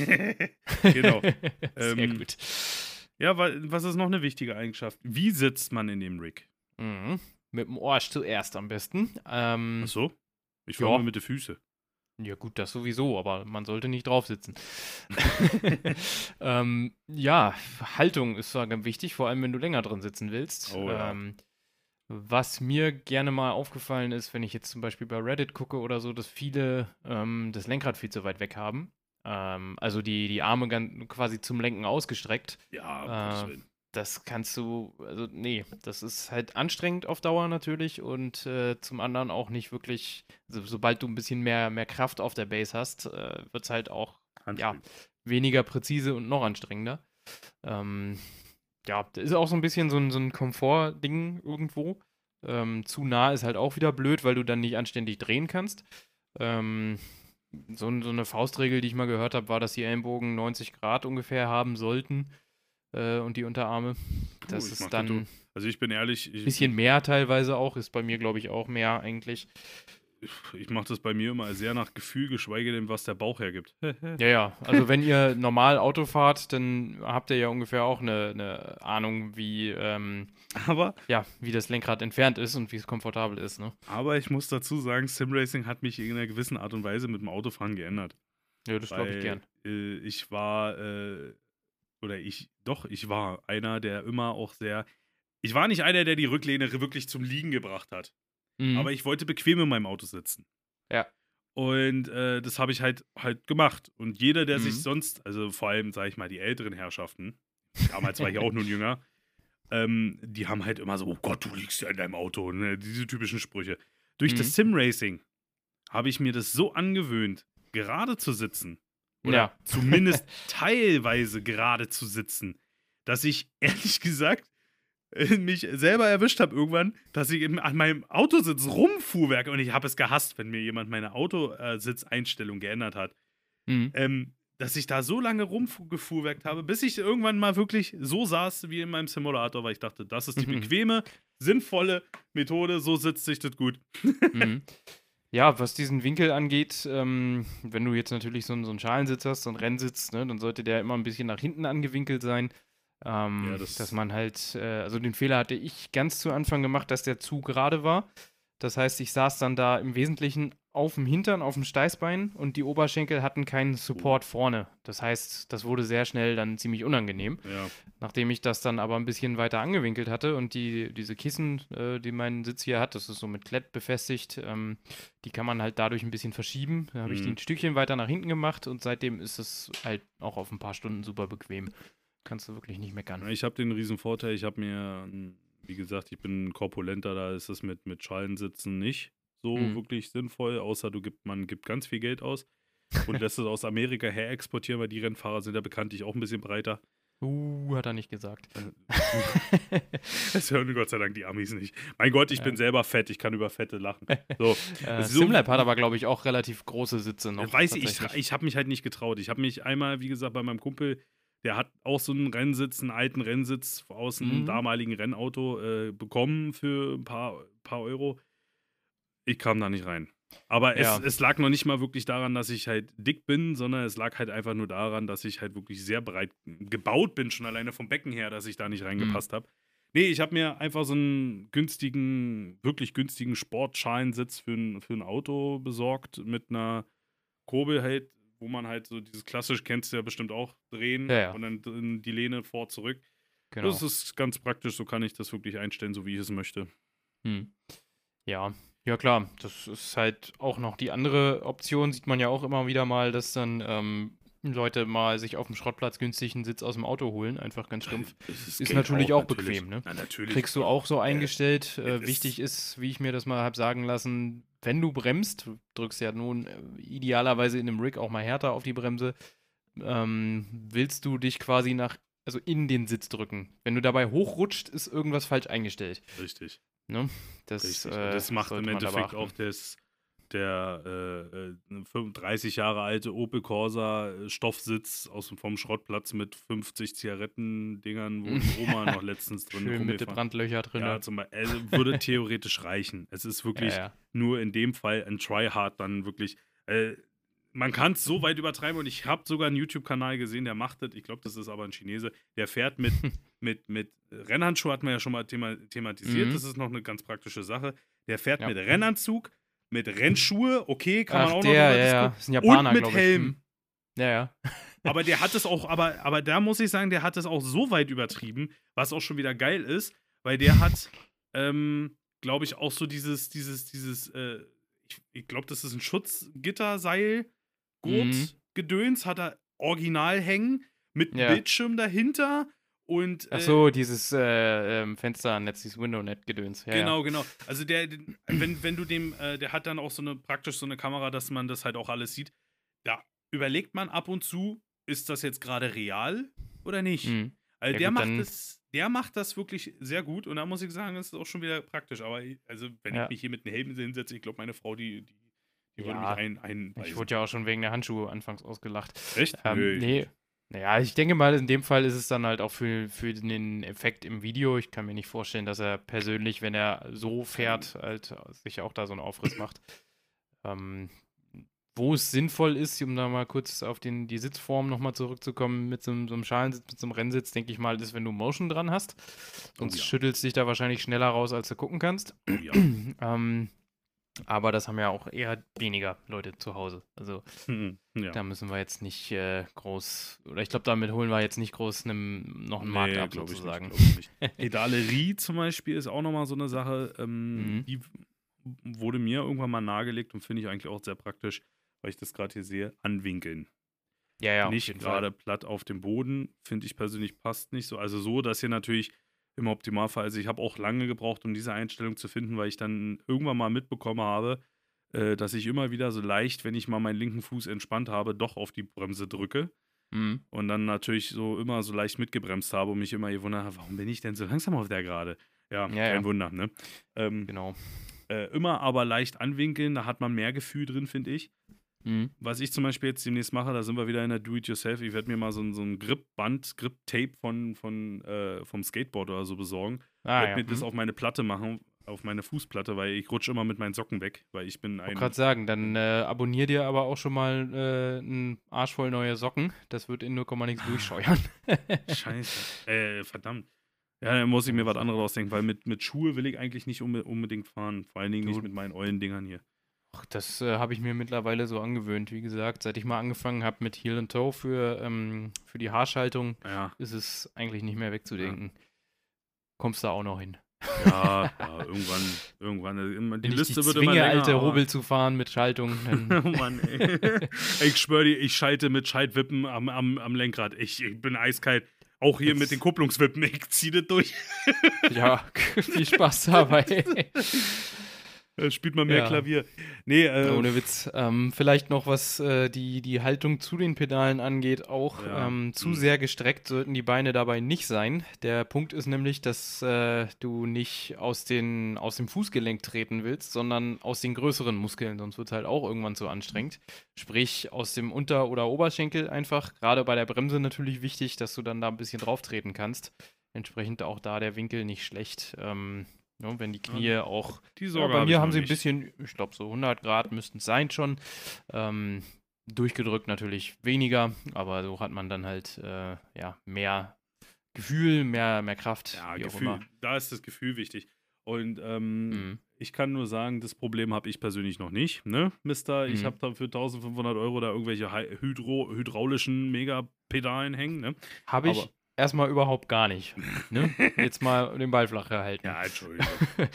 genau. <laughs> Sehr Ähm, gut. Ja, wa- was ist noch eine wichtige Eigenschaft? Wie sitzt man in dem Rig? Mhm. Mit dem Arsch zuerst am besten. Ähm, Ach so? Ich Ja. mit den Füßen. Ja, gut, das sowieso, aber man sollte nicht drauf sitzen. <laughs> ähm, ja, Haltung ist zwar ganz wichtig, vor allem wenn du länger drin sitzen willst. Oh ja. ähm, was mir gerne mal aufgefallen ist, wenn ich jetzt zum Beispiel bei Reddit gucke oder so, dass viele ähm, das Lenkrad viel zu weit weg haben. Ähm, also die, die Arme ganz, quasi zum Lenken ausgestreckt. Ja, Äh. Das kannst du, also nee, das ist halt anstrengend auf Dauer natürlich und äh, zum anderen auch nicht wirklich, so, sobald du ein bisschen mehr, mehr Kraft auf der Base hast, äh, wird es halt auch ja, weniger präzise und noch anstrengender. Ähm, ja, das ist auch so ein bisschen so ein, so ein Komfort-Ding irgendwo. Ähm, zu nah ist halt auch wieder blöd, weil du dann nicht anständig drehen kannst. Ähm, so, so eine Faustregel, die ich mal gehört habe, war, dass die Ellenbogen 90 Grad ungefähr haben sollten. äh, und die Unterarme. Das ich mach ist das dann so. ein Also ich bin ehrlich, ich, bisschen mehr teilweise auch, ist bei mir, glaube ich, auch mehr eigentlich. Ich mache das bei mir immer sehr nach Gefühl, geschweige denn, was der Bauch hergibt. <laughs> Ja, ja. Also wenn ihr normal Auto fahrt, dann habt ihr ja ungefähr auch eine, eine Ahnung, wie, ähm, Aber, ja, wie das Lenkrad entfernt ist und wie es komfortabel ist, ne? aber ich muss dazu sagen, Simracing hat mich in einer gewissen Art und Weise mit dem Autofahren geändert. Ja, das glaube ich gern. Äh, ich war, äh, oder ich, doch, ich war einer, der immer auch sehr. Ich war nicht einer, der die Rücklehne wirklich zum Liegen gebracht hat. Mhm. Aber ich wollte bequem in meinem Auto sitzen. Ja. Und äh, das habe ich halt halt gemacht. Und jeder, der sich Mhm. sonst, also vor allem, sage ich mal, die älteren Herrschaften, damals war ich auch nun <laughs> jünger, ähm, die haben halt immer so, oh Gott, du liegst ja in deinem Auto, ne? diese typischen Sprüche. Durch Mhm. das Sim-Racing habe ich mir das so angewöhnt, gerade zu sitzen. Oder Ja. zumindest <laughs> teilweise gerade zu sitzen, dass ich <laughs> ehrlich gesagt mich selber erwischt habe irgendwann, dass ich eben an meinem Autositz rumfuhrwerke und ich habe es gehasst, wenn mir jemand meine Autositzeinstellung geändert hat, Mhm. ähm, dass ich da so lange rumgefuhrwerkt habe, bis ich irgendwann mal wirklich so saß wie in meinem Simulator, weil ich dachte, das ist die Mhm. bequeme, sinnvolle Methode, so sitzt sich das gut. Mhm. Ja, was diesen Winkel angeht, ähm, wenn du jetzt natürlich so, einen- so einen Schalensitz hast, so einen Rennsitz, ne, dann sollte der immer ein bisschen nach hinten angewinkelt sein. Ähm, Ja, das- dass man halt, äh, also den Fehler hatte ich ganz zu Anfang gemacht, dass der zu gerade war. Das heißt, ich saß dann da im Wesentlichen auf dem Hintern, auf dem Steißbein und die Oberschenkel hatten keinen Support vorne. Das heißt, das wurde sehr schnell dann ziemlich unangenehm. Ja, Nachdem ich das dann aber ein bisschen weiter angewinkelt hatte und die, diese Kissen, äh, die mein Sitz hier hat, das ist so mit Klett befestigt, ähm, die kann man halt dadurch ein bisschen verschieben. Da habe ich die Mhm. ein Stückchen weiter nach hinten gemacht und seitdem ist es halt auch auf ein paar Stunden super bequem. Kannst du wirklich nicht meckern. ich habe den riesen Vorteil, ich habe mir, wie gesagt, ich bin korpulenter, da ist es mit, mit Schalensitzen nicht so Mhm. wirklich sinnvoll, außer du gibt, man gibt ganz viel Geld aus <laughs> und lässt es aus Amerika her exportieren, weil die Rennfahrer sind ja bekanntlich auch ein bisschen breiter. Uh, hat er nicht gesagt. <laughs> Das hören Gott sei Dank die Amis nicht. Mein Gott, ich Ja. bin selber fett, ich kann über Fette lachen. <laughs> So, äh, so- Simlab hat aber, glaube ich, auch relativ große Sitze noch. weiß ich, ich habe mich halt nicht getraut. Ich habe mich einmal, wie gesagt, bei meinem Kumpel, der hat auch so einen Rennsitz, einen alten Rennsitz aus einem Mhm. damaligen Rennauto äh, bekommen für ein paar, paar Euro. Ich kam da nicht rein. Aber es, Ja. es lag noch nicht mal wirklich daran, dass ich halt dick bin, sondern es lag halt einfach nur daran, dass ich halt wirklich sehr breit gebaut bin, schon alleine vom Becken her, dass ich da nicht reingepasst habe. Nee, ich habe mir einfach so einen günstigen, wirklich günstigen Sportschalensitz für ein, für ein Auto besorgt mit einer Kurbel halt, wo man halt so dieses klassisch, kennst du ja bestimmt auch, drehen Ja, ja. und dann die Lehne vor, zurück. genau. Das ist ganz praktisch, so kann ich das wirklich einstellen, so wie ich es möchte. Hm. Ja, ja klar, das ist halt auch noch die andere Option, sieht man ja auch immer wieder mal, dass dann ähm, Leute mal sich auf dem Schrottplatz günstig einen Sitz aus dem Auto holen, einfach ganz stumpf. <laughs> Das Ist natürlich auch bequem, ne? Na, natürlich. Kriegst du auch so eingestellt. Äh, es- wichtig ist, wie ich mir das mal habe sagen lassen, wenn du bremst, drückst ja nun äh, idealerweise in einem Rig auch mal härter auf die Bremse, ähm, willst du dich quasi nach, also in den Sitz drücken. Wenn du dabei hochrutscht, ist irgendwas falsch eingestellt. Richtig. Ne? Das, Richtig. äh, das macht im Endeffekt auch das, der äh, äh, 35 Jahre alte Opel Corsa äh, Stoffsitz aus dem vom Schrottplatz mit 50 Zigarettendingern, wo die Oma <laughs> noch letztens drin Schön mit den Brandlöcher drin. Ja, zum Beispiel, also würde theoretisch reichen. Es ist wirklich ja, ja. nur in dem Fall ein Tryhard dann wirklich. Äh, man kann es so weit übertreiben und ich habe sogar einen YouTube-Kanal gesehen, der macht das. Ich glaube, das ist aber ein Chinese. Der fährt mit, <laughs> mit, mit Rennhandschuh, hat man ja schon mal thema thematisiert. Mhm. Das ist noch eine ganz praktische Sache. Der fährt Ja. mit Rennanzug, mit Rennschuhe, okay, kann man Ach, auch der, noch ja, ja. Ist ein Japaner, Und mit glaub ich. Helm. Hm. Ja, ja. <laughs> Aber der hat es auch, aber, aber da muss ich sagen, der hat es auch so weit übertrieben, was auch schon wieder geil ist, weil der hat, <laughs> ähm, glaube ich, auch so dieses, dieses, dieses, äh, ich, ich glaube, das ist ein Schutzgitterseil, Gurt, Mhm. Gedöns, hat er original hängen, mit Ja. Bildschirm dahinter und Ach äh, so, dieses äh, ähm, Fensternetz, dieses Window-Net-Gedöns. Ja, genau, genau. Also der, wenn, wenn du dem, äh, der hat dann auch so eine, praktisch so eine Kamera, dass man das halt auch alles sieht. Da überlegt man ab und zu, ist das jetzt gerade real oder nicht? Ja. Mhm. Also Ja, der gut, macht das, der macht das wirklich sehr gut und da muss ich sagen, das ist auch schon wieder praktisch. Aber also wenn Ja. ich mich hier mit einem Helm hinsetze, ich glaube, meine Frau, die, die, die würde Ja, mich ein, ein Ich wurde ja auch schon wegen der Handschuhe anfangs ausgelacht. Echt? Ähm, Nö, nee. Naja, ich denke mal, in dem Fall ist es dann halt auch für, für den Effekt im Video. Ich kann mir nicht vorstellen, dass er persönlich, wenn er so fährt, halt sich auch da so einen Aufriss macht. <laughs> Ähm, wo es sinnvoll ist, um da mal kurz auf den, die Sitzform nochmal zurückzukommen, mit so, so einem Schalensitz, mit so einem Rennsitz, denke ich mal, ist, wenn du Motion dran hast. Sonst Oh ja. schüttelst du dich da wahrscheinlich schneller raus, als du gucken kannst. Oh ja. <clears throat> Ähm, aber das haben ja auch eher weniger Leute zu Hause. Also Hm, ja. da müssen wir jetzt nicht äh, groß, oder ich glaube, damit holen wir jetzt nicht groß nem, noch einen Markt Nee, ab, glaub ich sozusagen. Pedalerie <laughs> zum Beispiel ist auch nochmal so eine Sache, ähm, Mhm. die wurde mir irgendwann mal nahegelegt und finde ich eigentlich auch sehr praktisch, weil ich das gerade hier sehe, anwinkeln. Ja, ja, nicht gerade platt auf dem Boden, finde ich persönlich passt nicht so. Also so, dass ihr natürlich im Optimalfall, also ich habe auch lange gebraucht, um diese Einstellung zu finden, weil ich dann irgendwann mal mitbekommen habe, äh, dass ich immer wieder so leicht, wenn ich mal meinen linken Fuß entspannt habe, doch auf die Bremse drücke Mhm. und dann natürlich so immer so leicht mitgebremst habe und mich immer gewundert habe, warum bin ich denn so langsam auf der Gerade? Ja, Ja, kein ja. Wunder, ne? Ähm, Genau. äh, immer aber leicht anwinkeln, da hat man mehr Gefühl drin, finde ich. Mhm. Was ich zum Beispiel jetzt demnächst mache, da sind wir wieder in der Do-It-Yourself. Ich werde mir mal so ein, so ein Gripband, Grip-Tape von, von, äh, vom Skateboard oder so besorgen. Ah, werde ja. mir das Mhm. auf meine Platte machen, auf meine Fußplatte, weil ich rutsche immer mit meinen Socken weg, weil ich bin Ich ein. wollte gerade sagen, dann äh, abonnier dir aber auch schon mal äh, einen Arsch voll neue Socken. Das wird in 0, nichts durchscheuern. <laughs> Scheiße. Äh, verdammt. Ja, dann muss ich mir was anderes ausdenken, weil mit, mit Schuhe will ich eigentlich nicht unbe unbedingt fahren. Vor allen Dingen Du- nicht mit meinen ollen Dingern hier. Ach, das äh, habe ich mir mittlerweile so angewöhnt. Wie gesagt, seit ich mal angefangen habe mit Heel and Toe für, ähm, für die Haarschaltung, Ja, ist es eigentlich nicht mehr wegzudenken. Kommst da auch noch hin. ja, ja <laughs> irgendwann, irgendwann. äh, immer- Die Wenn Liste ich die wird immer zwinge, länger. alte Hobel zu fahren mit Schaltung, <laughs> Oh Mann, ey. ich schwöre dir, ich schalte mit Schaltwippen am, am, am Lenkrad. Ich, ich bin eiskalt. Auch hier mit Jetzt- den Kupplungswippen. Ich ziehe das durch. ja, <laughs> viel Spaß dabei. Da spielt man mehr Ja. Klavier. Nee, äh, Ohne Witz. Ähm, vielleicht noch, was äh, die, die Haltung zu den Pedalen angeht, auch Ja. ähm, zu Mhm. sehr gestreckt sollten die Beine dabei nicht sein. Der Punkt ist nämlich, dass äh, du nicht aus, den, aus dem Fußgelenk treten willst, sondern aus den größeren Muskeln, sonst wird es halt auch irgendwann zu anstrengend. Sprich, aus dem Unter- oder Oberschenkel einfach. Gerade bei der Bremse natürlich wichtig, dass du dann da ein bisschen drauf treten kannst. Entsprechend auch da der Winkel nicht schlecht. Ähm, ne, wenn die Knie auch die ja, Sorge bei hab mir haben sie ein nicht. bisschen, ich glaube so 100 Grad müssten es sein schon. Ähm, durchgedrückt natürlich weniger, aber so hat man dann halt äh, ja, mehr Gefühl, mehr, mehr Kraft. Ja, Gefühl, da ist das Gefühl wichtig. Und ähm, Mhm. ich kann nur sagen, das Problem habe ich persönlich noch nicht, ne, Mister? Ich Mhm. habe da für 1500 Euro da irgendwelche Hy- Hydro hydraulischen Mega-Pedalen hängen, ne? Habe ich aber- erstmal überhaupt gar nicht. Ne? Jetzt mal den Ball flach gehalten. Ja, Entschuldigung.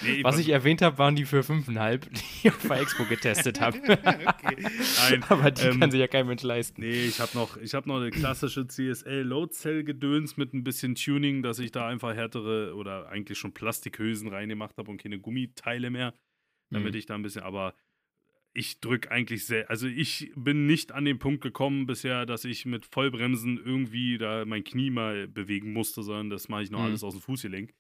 Nee, Was ich erwähnt habe, waren die für 5,5, die ich auf der Expo getestet habe. <laughs> okay. Nein, Aber die ähm, kann sich ja kein Mensch leisten. Nee, ich habe noch, ich hab noch eine klassische CSL-Load-Cell-Gedöns mit ein bisschen Tuning, dass ich da einfach härtere oder eigentlich schon Plastikhülsen reingemacht habe und keine Gummiteile mehr, damit Mhm. ich da ein bisschen, aber ich drücke eigentlich sehr, also ich bin nicht an den Punkt gekommen bisher, dass ich mit Vollbremsen irgendwie da mein Knie mal bewegen musste, sondern das mache ich noch Mhm. alles aus dem Fußgelenk.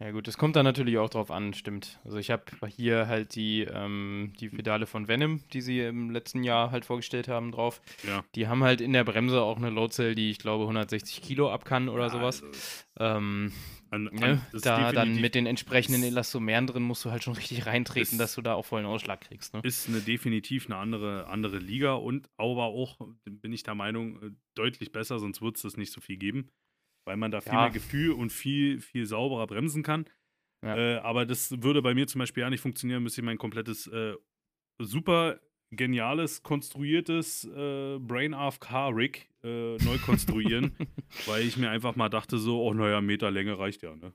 Ja gut, das kommt dann natürlich auch drauf an, stimmt. Also ich habe hier halt die, ähm, die Pedale von Venom, die sie im letzten Jahr halt vorgestellt haben, drauf. Ja. Die haben halt in der Bremse auch eine Load-Cell, die ich glaube 160 Kilo ab kann oder Ja, sowas. also, Ähm, an, an, ne? ist Da dann mit den entsprechenden Elastomeren drin musst du halt schon richtig reintreten, dass du da auch vollen Ausschlag kriegst. Ne? ist eine definitiv eine andere, andere Liga und aber auch, bin ich der Meinung, äh, deutlich besser, sonst wird es das nicht so viel geben, weil man da viel Ja. mehr Gefühl und viel, viel sauberer bremsen kann. Ja. Äh, aber das würde bei mir zum Beispiel ja nicht funktionieren, müsste ich mein komplettes äh, super geniales, konstruiertes äh, Brain AFK Rig äh, neu konstruieren, <laughs> weil ich mir einfach mal dachte so, oh naja, Meter Länge reicht ja, ne?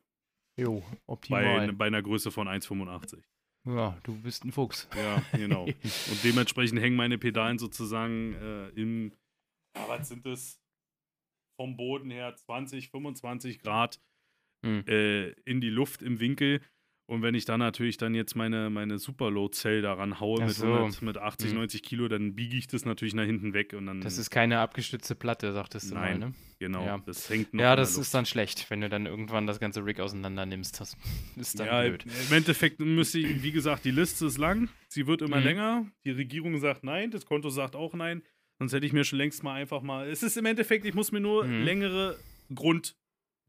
Jo, Bei, optimal. bei einer Größe von 1,85. Ja, du bist ein Fuchs. Ja, genau. <laughs> Und dementsprechend hängen meine Pedalen sozusagen äh, im, ja, was sind das? Vom Boden her 20, 25 Grad Hm. äh, in die Luft im Winkel. Und wenn ich dann natürlich dann jetzt meine, meine Superload-Cell daran haue mit, so. 100, mit 80, Hm. 90 Kilo, dann biege ich das natürlich nach hinten weg und dann, Das ist keine abgestützte Platte, sagtest du Nein. mal, ne? genau, ja. das hängt noch Ja, das ist dann schlecht, wenn du dann irgendwann das ganze Rig auseinander nimmst. Das <laughs> ist dann ja, blöd. im Endeffekt müsste ich, wie gesagt, die Liste ist lang, sie wird immer Mhm. länger, die Regierung sagt nein, das Konto sagt auch nein. Sonst hätte ich mir schon längst mal einfach mal. Es ist im Endeffekt, ich muss mir nur Mhm. längere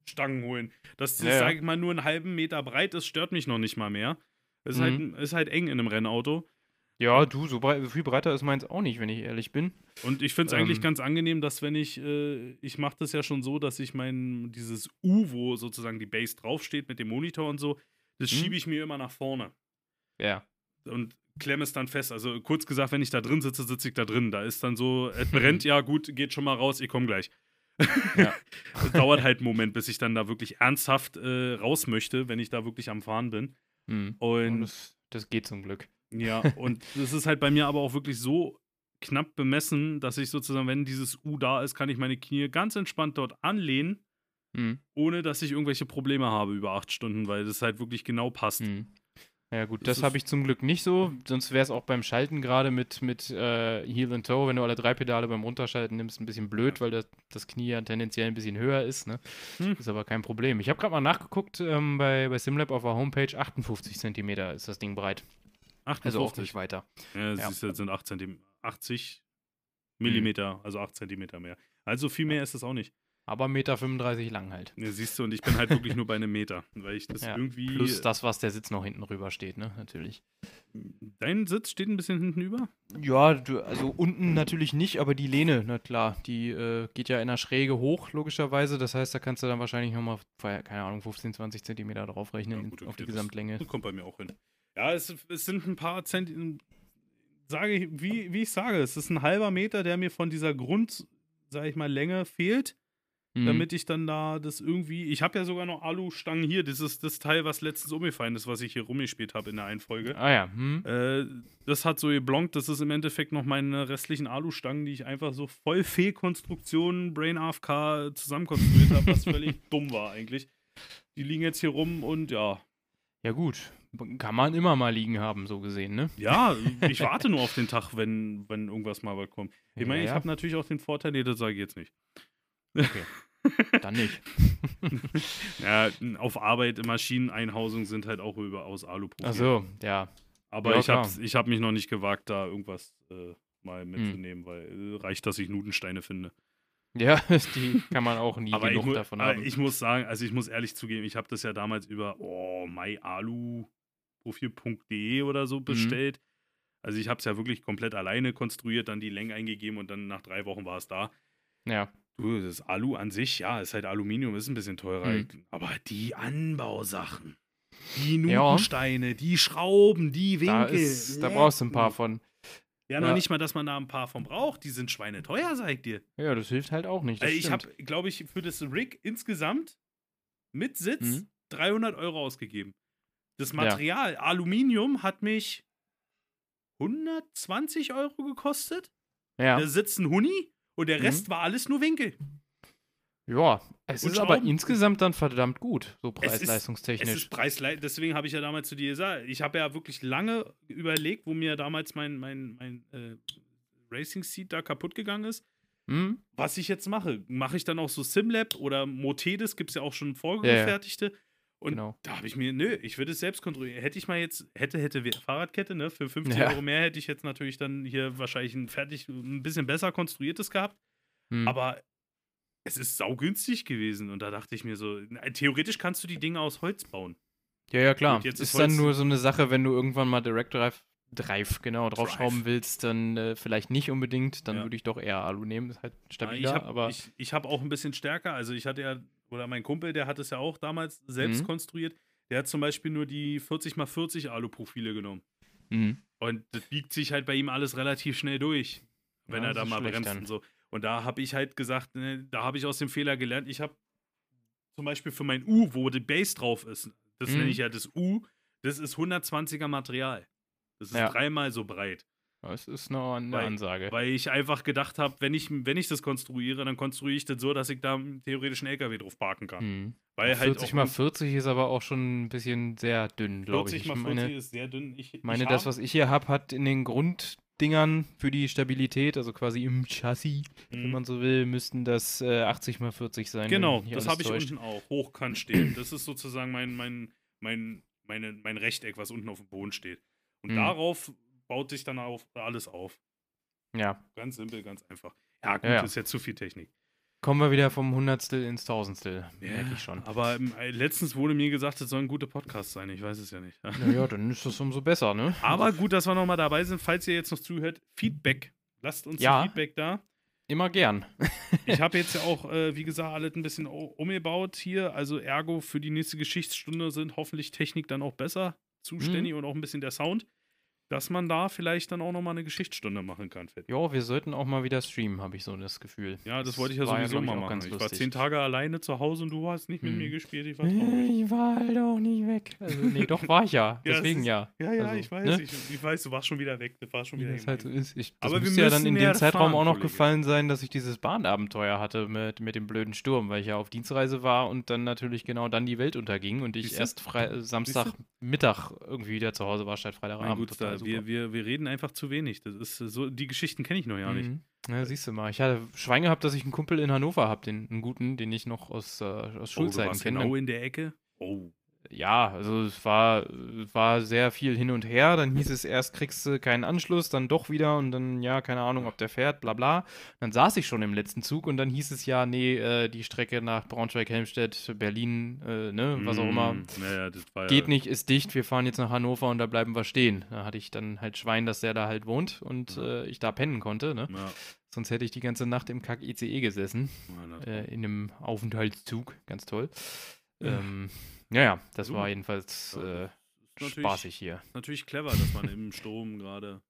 Grundstangen holen. Dass das, Ja, ja. sage ich mal, nur einen halben Meter breit ist, stört mich noch nicht mal mehr. Es ist, Mhm. halt, ist halt eng in einem Rennauto. Ja, du, so, brei so viel breiter ist meins auch nicht, wenn ich ehrlich bin. Und ich finde es eigentlich Ähm. ganz angenehm, dass wenn ich, äh, ich mache das ja schon so, dass ich mein, dieses U, wo sozusagen die Base draufsteht mit dem Monitor und so, das Mhm. schiebe ich mir immer nach vorne Ja. und klemme es dann fest. Also kurz gesagt, wenn ich da drin sitze, sitze ich da drin. Da ist dann so, es brennt, <laughs> ja gut, geht schon mal raus, ich komme gleich. Ja. <laughs> Es dauert halt einen Moment, bis ich dann da wirklich ernsthaft äh, raus möchte, wenn ich da wirklich am Fahren bin. Mhm. Und das, das geht zum Glück. ja, und <laughs> das ist halt bei mir aber auch wirklich so knapp bemessen, dass ich sozusagen, wenn dieses U da ist, kann ich meine Knie ganz entspannt dort anlehnen, Mhm. ohne dass ich irgendwelche Probleme habe über acht Stunden, weil das halt wirklich genau passt. Mhm. Ja gut, Das das habe ich zum Glück nicht so. Sonst wäre es auch beim Schalten gerade mit, mit äh, Heel and Toe, wenn du alle drei Pedale beim Runterschalten nimmst, ein bisschen blöd, weil das, das Knie ja tendenziell ein bisschen höher ist. Ne? Hm. Ist aber kein Problem. Ich habe gerade mal nachgeguckt, ähm, bei, bei SimLab auf der Homepage, 58 Zentimeter ist das Ding breit. Also auch 58. nicht weiter. Ja, das Ja. ist, sind 8 Zentimeter, 80 Millimeter, also 8 Zentimeter mehr. Also viel mehr ist es auch nicht. Aber 1,35 Meter lang halt. Ja, siehst du, und ich bin halt wirklich nur bei einem Meter, weil ich das Ja, irgendwie. Plus das, was der Sitz noch hinten rüber steht, ne? Natürlich. Dein Sitz steht ein bisschen hinten über? Ja, du, also unten natürlich nicht, aber die Lehne, na klar, die äh, geht ja in der Schräge hoch, logischerweise. Das heißt, da kannst du dann wahrscheinlich nochmal, keine Ahnung, 15, 20 Zentimeter draufrechnen Ja, gut, auf die Gesamtlänge. Das kommt bei mir auch hin. Ja, es, es sind ein paar Zentimeter. Sage ich, wie, wie ich sage, es ist ein halber Meter, der mir von dieser Grund, sage ich mal, Länge fehlt, Mhm. damit ich dann da das irgendwie. Ich habe ja sogar noch Alustangen hier. Das ist das Teil, was letztens umgefallen ist, was ich hier rumgespielt habe in der einen Folge. Ah ja, hm. Äh, das hat so geblonkt, das ist im Endeffekt noch meine restlichen Alustangen, die ich einfach so voll Fehlkonstruktionen, Brain AFK zusammenkonstruiert habe, was völlig <laughs> dumm war eigentlich. Die liegen jetzt hier rum und ja. Ja gut, kann man immer mal liegen haben, so gesehen, ne? Ja, ich warte nur auf den Tag, wenn, wenn irgendwas mal was kommt. Ich meine, Ja, ich ja. habe natürlich auch den Vorteil, nee, das sage ich jetzt nicht. <laughs> Dann nicht. <laughs> Ja, auf Arbeit, Maschineneinhausung sind halt auch über aus Alu Ach so, ja. Aber Ja, ich habe. Hm. ich hab mich noch nicht gewagt, da irgendwas äh, mal mitzunehmen, weil äh, reicht, dass ich Nutensteine finde. Ja, <laughs> die kann man auch nie aber genug davon aber haben. ich muss sagen, also ich muss ehrlich zugeben, ich habe das ja damals über oh, myaluprofil.de oder Mhm. so bestellt. Also ich habe es ja wirklich komplett alleine konstruiert, dann die Länge eingegeben und dann nach drei Wochen war es da. ja. Du, das Alu an sich, ja, ist halt Aluminium, ist ein bisschen teurer. Mhm. Aber die Anbausachen, die Ja. Nutensteine, die Schrauben, die Winkel. Da, ist, da brauchst du ein paar von. Ja, noch Ja. nicht mal, dass man da ein paar von braucht. Die sind schweineteuer, sag ich dir. Ja, das hilft halt auch nicht. Also ich habe, glaube ich, für das Rig insgesamt mit Sitz Mhm. 300 Euro ausgegeben. Das Material, Aluminium, hat mich 120 Euro gekostet. ja. Da sitzt ein Huni und der Mhm. Rest war alles nur Winkel. ja, es Und ist aber insgesamt dann verdammt gut, so Es ist- Es preis-leistungstechnisch. ist preisleicht, deswegen habe ich ja damals zu dir gesagt, ich habe ja wirklich lange überlegt, wo mir damals mein, mein, mein äh, Racing Seat da kaputt gegangen ist. Hm? was ich jetzt mache. Mache ich dann auch so Simlab oder Motedes, gibt es ja auch schon vorgefertigte. Und Genau. da habe ich mir, nö, ich würde es selbst kontrollieren. Hätte ich mal jetzt, hätte, hätte Fahrradkette, ne, für 50 Ja. Euro mehr hätte ich jetzt natürlich dann hier wahrscheinlich ein fertig, ein bisschen besser konstruiertes gehabt. Hm. Aber es ist saugünstig gewesen. Und da dachte ich mir so, theoretisch kannst du die Dinge aus Holz bauen. Ja, ja, klar. Jetzt ist ist dann nur so eine Sache, wenn du irgendwann mal Direct Drive, Drive genau, draufschrauben willst, dann äh, vielleicht nicht unbedingt. Dann Ja. würde ich doch eher Alu nehmen. Ist halt Ja, stabiler, ich habe aber. ich, ich hab auch ein bisschen stärker. Also ich hatte ja, oder mein Kumpel, der hat es ja auch damals selbst Mhm. konstruiert. Der hat zum Beispiel nur die 40x40 Alu-Profile genommen. Mhm. Und das biegt sich halt bei ihm alles relativ schnell durch, wenn Ja, er da mal bremst dann. und so. Und da habe ich halt gesagt, ne, da habe ich aus dem Fehler gelernt. Ich habe zum Beispiel für mein U, wo die Base drauf ist, das Mhm. nenne ich ja das U, das ist 120er Material. Das ist Ja. dreimal so breit. Das ist noch eine Weil- Ansage. Weil ich einfach gedacht habe, wenn ich, wenn ich das konstruiere, dann konstruiere ich das so, dass ich da theoretisch einen LKW drauf parken kann. Mhm. Weil halt 40 auch mal 40 ist aber auch schon ein bisschen sehr dünn, glaube ich. 40 mal Ich 40 meine, ist sehr dünn. Ich, meine ich das, was ich hier habe, hat in den Grunddingern für die Stabilität, also quasi im Chassis, wenn Mhm. man so will, müssten das äh, 80 mal 40 sein. Genau, das habe ich unten auch. Hochkant stehen. Das ist sozusagen mein, mein, mein, meine, mein Rechteck, was unten auf dem Boden steht. Und Mhm. darauf baut sich dann auf alles auf. Ja. Ganz simpel, ganz einfach. Ja, gut, Ja, ja. ist jetzt zu viel Technik. Kommen wir wieder vom Hundertstel ins Tausendstel, merke ich schon. Aber ähm, letztens wurde mir gesagt, es soll ein guter Podcast sein. Ich weiß es ja nicht. Naja, dann ist das umso besser, ne? <laughs> Aber gut, dass wir nochmal dabei sind. Falls ihr jetzt noch zuhört, Feedback. Lasst uns Ja. Feedback da. Immer gern. Ich habe <laughs> jetzt ja auch, äh, wie gesagt, alles ein bisschen umgebaut hier. Also ergo für die nächste Geschichtsstunde sind hoffentlich Technik dann auch besser zuständig Mhm. und auch ein bisschen der Sound, dass man da vielleicht dann auch nochmal eine Geschichtsstunde machen kann. Jo, wir sollten auch mal wieder streamen, habe ich so das Gefühl. Ja, das wollte ich ja sowieso ich, mal auch machen. Ich war zehn Tage alleine zu Hause und du hast nicht mit Hm. mir gespielt. Ich war. Ich war halt auch nicht weg. Also, nee, doch war ich ja. <laughs> Ja, es Deswegen ist- ja. Ja, ja, Also, ich weiß. ne? Ich, ich weiß, du warst schon wieder weg. Du warst schon Wie wieder das halt so ist. Ich, das Aber wir müsste ja dann in dem Zeitraum fahren, auch noch Kollege. gefallen sein, dass ich dieses Bahnabenteuer hatte mit, mit dem blöden Sturm, weil ich ja auf Dienstreise war und dann natürlich genau dann die Welt unterging und ich Siehste? erst Frei Samstagmittag irgendwie wieder zu Hause war statt Mein Freitagabend. Gut, da, Wir, wir, wir reden einfach zu wenig. Das ist äh, so, die Geschichten kenne ich noch ja nicht. Mhm. Ja, siehst du mal. Ich hatte Schwein gehabt, dass ich einen Kumpel in Hannover habe, den, einen guten, den ich noch aus, äh, aus Oh, Schulzeiten warst kenne. genau in der Ecke. Oh. Ja, also es war, war sehr viel hin und her. Dann hieß es erst, kriegst du keinen Anschluss, dann doch wieder und dann, ja, keine Ahnung, ob der fährt, bla bla. Dann saß ich schon im letzten Zug und dann hieß es ja, nee, äh, die Strecke nach Braunschweig-Helmstedt, Berlin, äh, ne, was auch immer, Mm, Naja, das war geht ja, nicht, ist dicht, wir fahren jetzt nach Hannover und da bleiben wir stehen. Da hatte ich dann halt Schwein, dass der da halt wohnt und Ja. äh, ich da pennen konnte, ne? Ja, Sonst hätte ich die ganze Nacht im Kack-ICE gesessen ja, äh, in einem Aufenthaltszug. Ganz toll. Ja. Ähm, ja, ja, das Super. war jedenfalls Ja, äh, das spaßig hier. natürlich clever, dass man im Sturm gerade.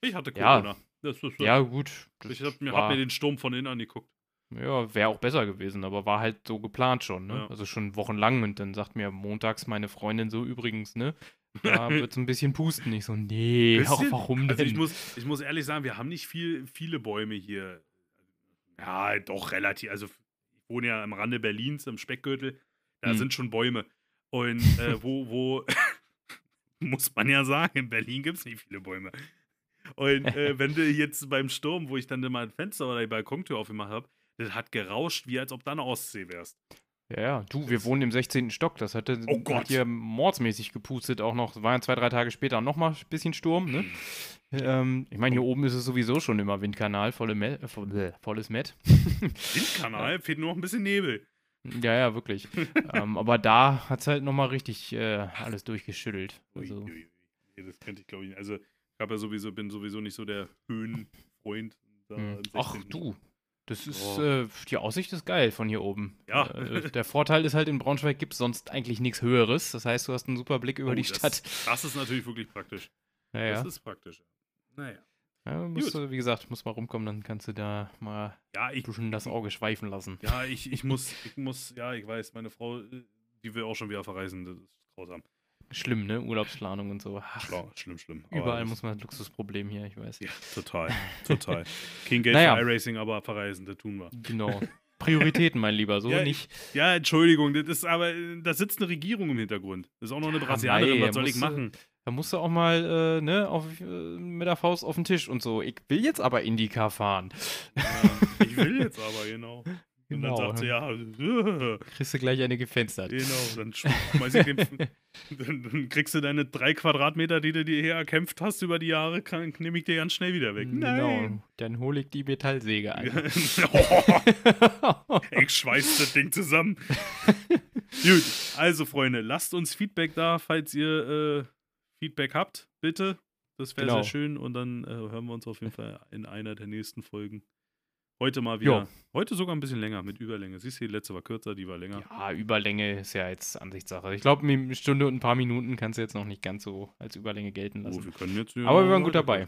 Ich hatte Ja. Corona. Das ist, Ja, gut. das ich habe mir, hab mir den Sturm von innen angeguckt. ja, wäre auch besser gewesen, aber war halt so geplant schon, ne? Ja. Also schon wochenlang und dann sagt mir montags meine Freundin so übrigens, ne? Da <laughs> wird es ein bisschen pusten. Ich so, nee, auch warum denn? Also ich muss, ich muss ehrlich sagen, wir haben nicht viel, viele Bäume hier. Ja, doch relativ. Also ich wohne ja am Rande Berlins, im Speckgürtel. Da Hm. sind schon Bäume. Und äh, <laughs> wo, wo, <laughs> muss man ja sagen, in Berlin gibt es nicht viele Bäume. Und äh, <laughs> wenn du jetzt beim Sturm, wo ich dann mal ein Fenster oder die Balkontür aufgemacht habe, das hat gerauscht, wie als ob da eine Ostsee wärst. Ja, ja, du, wir wohnen im 16. Stock. Das hatte Oh Gott. hat hier mordsmäßig gepustet. Auch noch, waren zwei, drei Tage später nochmal ein bisschen Sturm, ne? Ähm, ich meine, hier oben ist es sowieso schon immer Windkanal, volle Met, äh, volles Met. Windkanal, fehlt nur noch ein bisschen Nebel. Ja, ja, wirklich. <laughs> ähm, aber da hat es halt nochmal richtig äh, alles durchgeschüttelt. Ui, Also, ui, ui. Nee, das könnte ich glaube ich nicht. Also, ich ja sowieso, bin sowieso nicht so der Höhenfreund. da hm. im Ach 16. du, das ist, Oh. äh, die Aussicht ist geil von hier oben. Ja. Äh, der Vorteil ist halt, in Braunschweig gibt es sonst eigentlich nichts Höheres. Das heißt, du hast einen super Blick über Oh, die das, Stadt. Das ist natürlich wirklich praktisch. Ja, ja. Das ist praktisch. Naja. Ja musst du, wie gesagt, musst mal rumkommen, dann kannst du da mal Ja, ein ich, bisschen das Auge schweifen lassen. ja, ich, ich <laughs> muss, ich muss, ja, ich weiß, meine Frau, die will auch schon wieder verreisen. Das ist grausam. Schlimm, ne? Urlaubsplanung und so. Ach, schlimm, schlimm. Aber überall muss man ein Luxusproblem hier, ich weiß. Ja, total. Total. Kein Geld Naja. für iRacing, aber verreisen, das tun wir. Genau. Prioritäten, mein Lieber, so Ja, nicht. Ja, Entschuldigung, das ist aber, da sitzt eine Regierung im Hintergrund. Das ist auch noch eine Ja, Brasilianerin, mei, was soll ich musst du- machen? Da musst du auch mal, äh, ne, auf, äh, mit der Faust auf den Tisch und so. Ich will jetzt aber Indica fahren. Ja, ich will jetzt aber, <laughs> genau. Und dann Genau. sagt sie, ja, äh, <laughs> <laughs> Kriegst du gleich eine gefenstert. genau, dann schmeiß ich den, dann, dann kriegst du deine drei Quadratmeter, die du dir hier erkämpft hast über die Jahre, kann, nehme ich dir ganz schnell wieder weg. Genau. Dann hole ich die Metallsäge an. oh, ich schweiß das Ding zusammen. Gut, also Freunde, lasst uns Feedback da, falls ihr äh, Feedback habt, bitte. Das wäre Genau. sehr schön und dann äh, hören wir uns auf jeden Fall in einer der nächsten Folgen. Heute mal wieder. Jo. Heute sogar ein bisschen länger mit Überlänge. Siehst du, die letzte war kürzer, die war länger. ja, Überlänge ist ja jetzt Ansichtssache. Ich glaube, eine Stunde und ein paar Minuten kannst du jetzt noch nicht ganz so als Überlänge gelten Oh, lassen. wir können jetzt Aber wir waren gut dabei.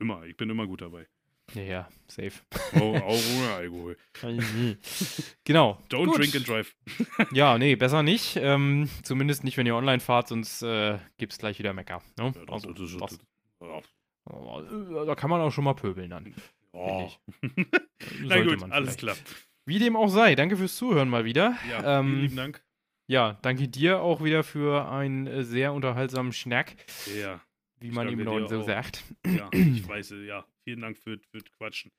Immer, ich bin immer gut dabei. Ja, ja, safe. Oh, auch ohne Alkohol. <laughs> genau. Don't Gut. drink and drive. <laughs> Ja, nee, besser nicht. Ähm, zumindest nicht, wenn ihr online fahrt, sonst äh, gibt es gleich wieder Mecker. Ne? Ja, das- Also, das- das- äh, da kann man auch schon mal pöbeln dann. Oh. <laughs> Na gut, man alles klar. Wie dem auch sei, danke fürs Zuhören mal wieder. Ja, vielen ähm, lieben Dank. ja, danke dir auch wieder für einen äh, sehr unterhaltsamen Schnack, Ja, wie man im Norden so auch. sagt. ja, ich <clears throat> weiß, ja. Vielen Dank für, für das Quatschen.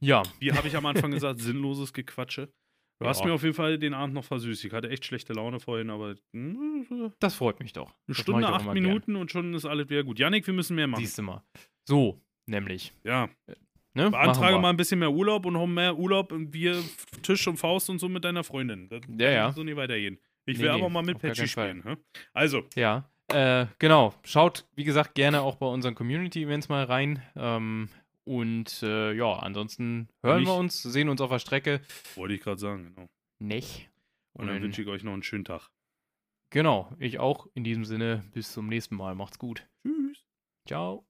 Ja, Wie habe ich am Anfang <laughs> gesagt, sinnloses Gequatsche. Du hast Ja. mir auf jeden Fall den Abend noch versüßt. Ich hatte echt schlechte Laune vorhin, aber eine das freut mich doch. Das mach Stunde, acht Minuten und schon ist alles wieder gut. Janik, wir müssen mehr machen. Siehst du mal. So, Nämlich. Ja. Ne? Beantrage mal ein bisschen mehr Urlaub und noch mehr Urlaub und wir Tisch und Faust und so mit deiner Freundin. Das Ja, ja. so nicht weitergehen. Ich Nee, will nee, aber mal mit Patchy spielen. Also, Ja, äh, genau. Schaut, wie gesagt, gerne auch bei unseren Community-Events mal rein. Ähm, und äh, ja, ansonsten hören wir uns, sehen uns auf der Strecke. wollte ich gerade sagen, genau. Nicht. Und dann wünsche ich euch noch einen schönen Tag. Genau, ich auch. In diesem Sinne, bis zum nächsten Mal. Macht's gut. Tschüss. Ciao.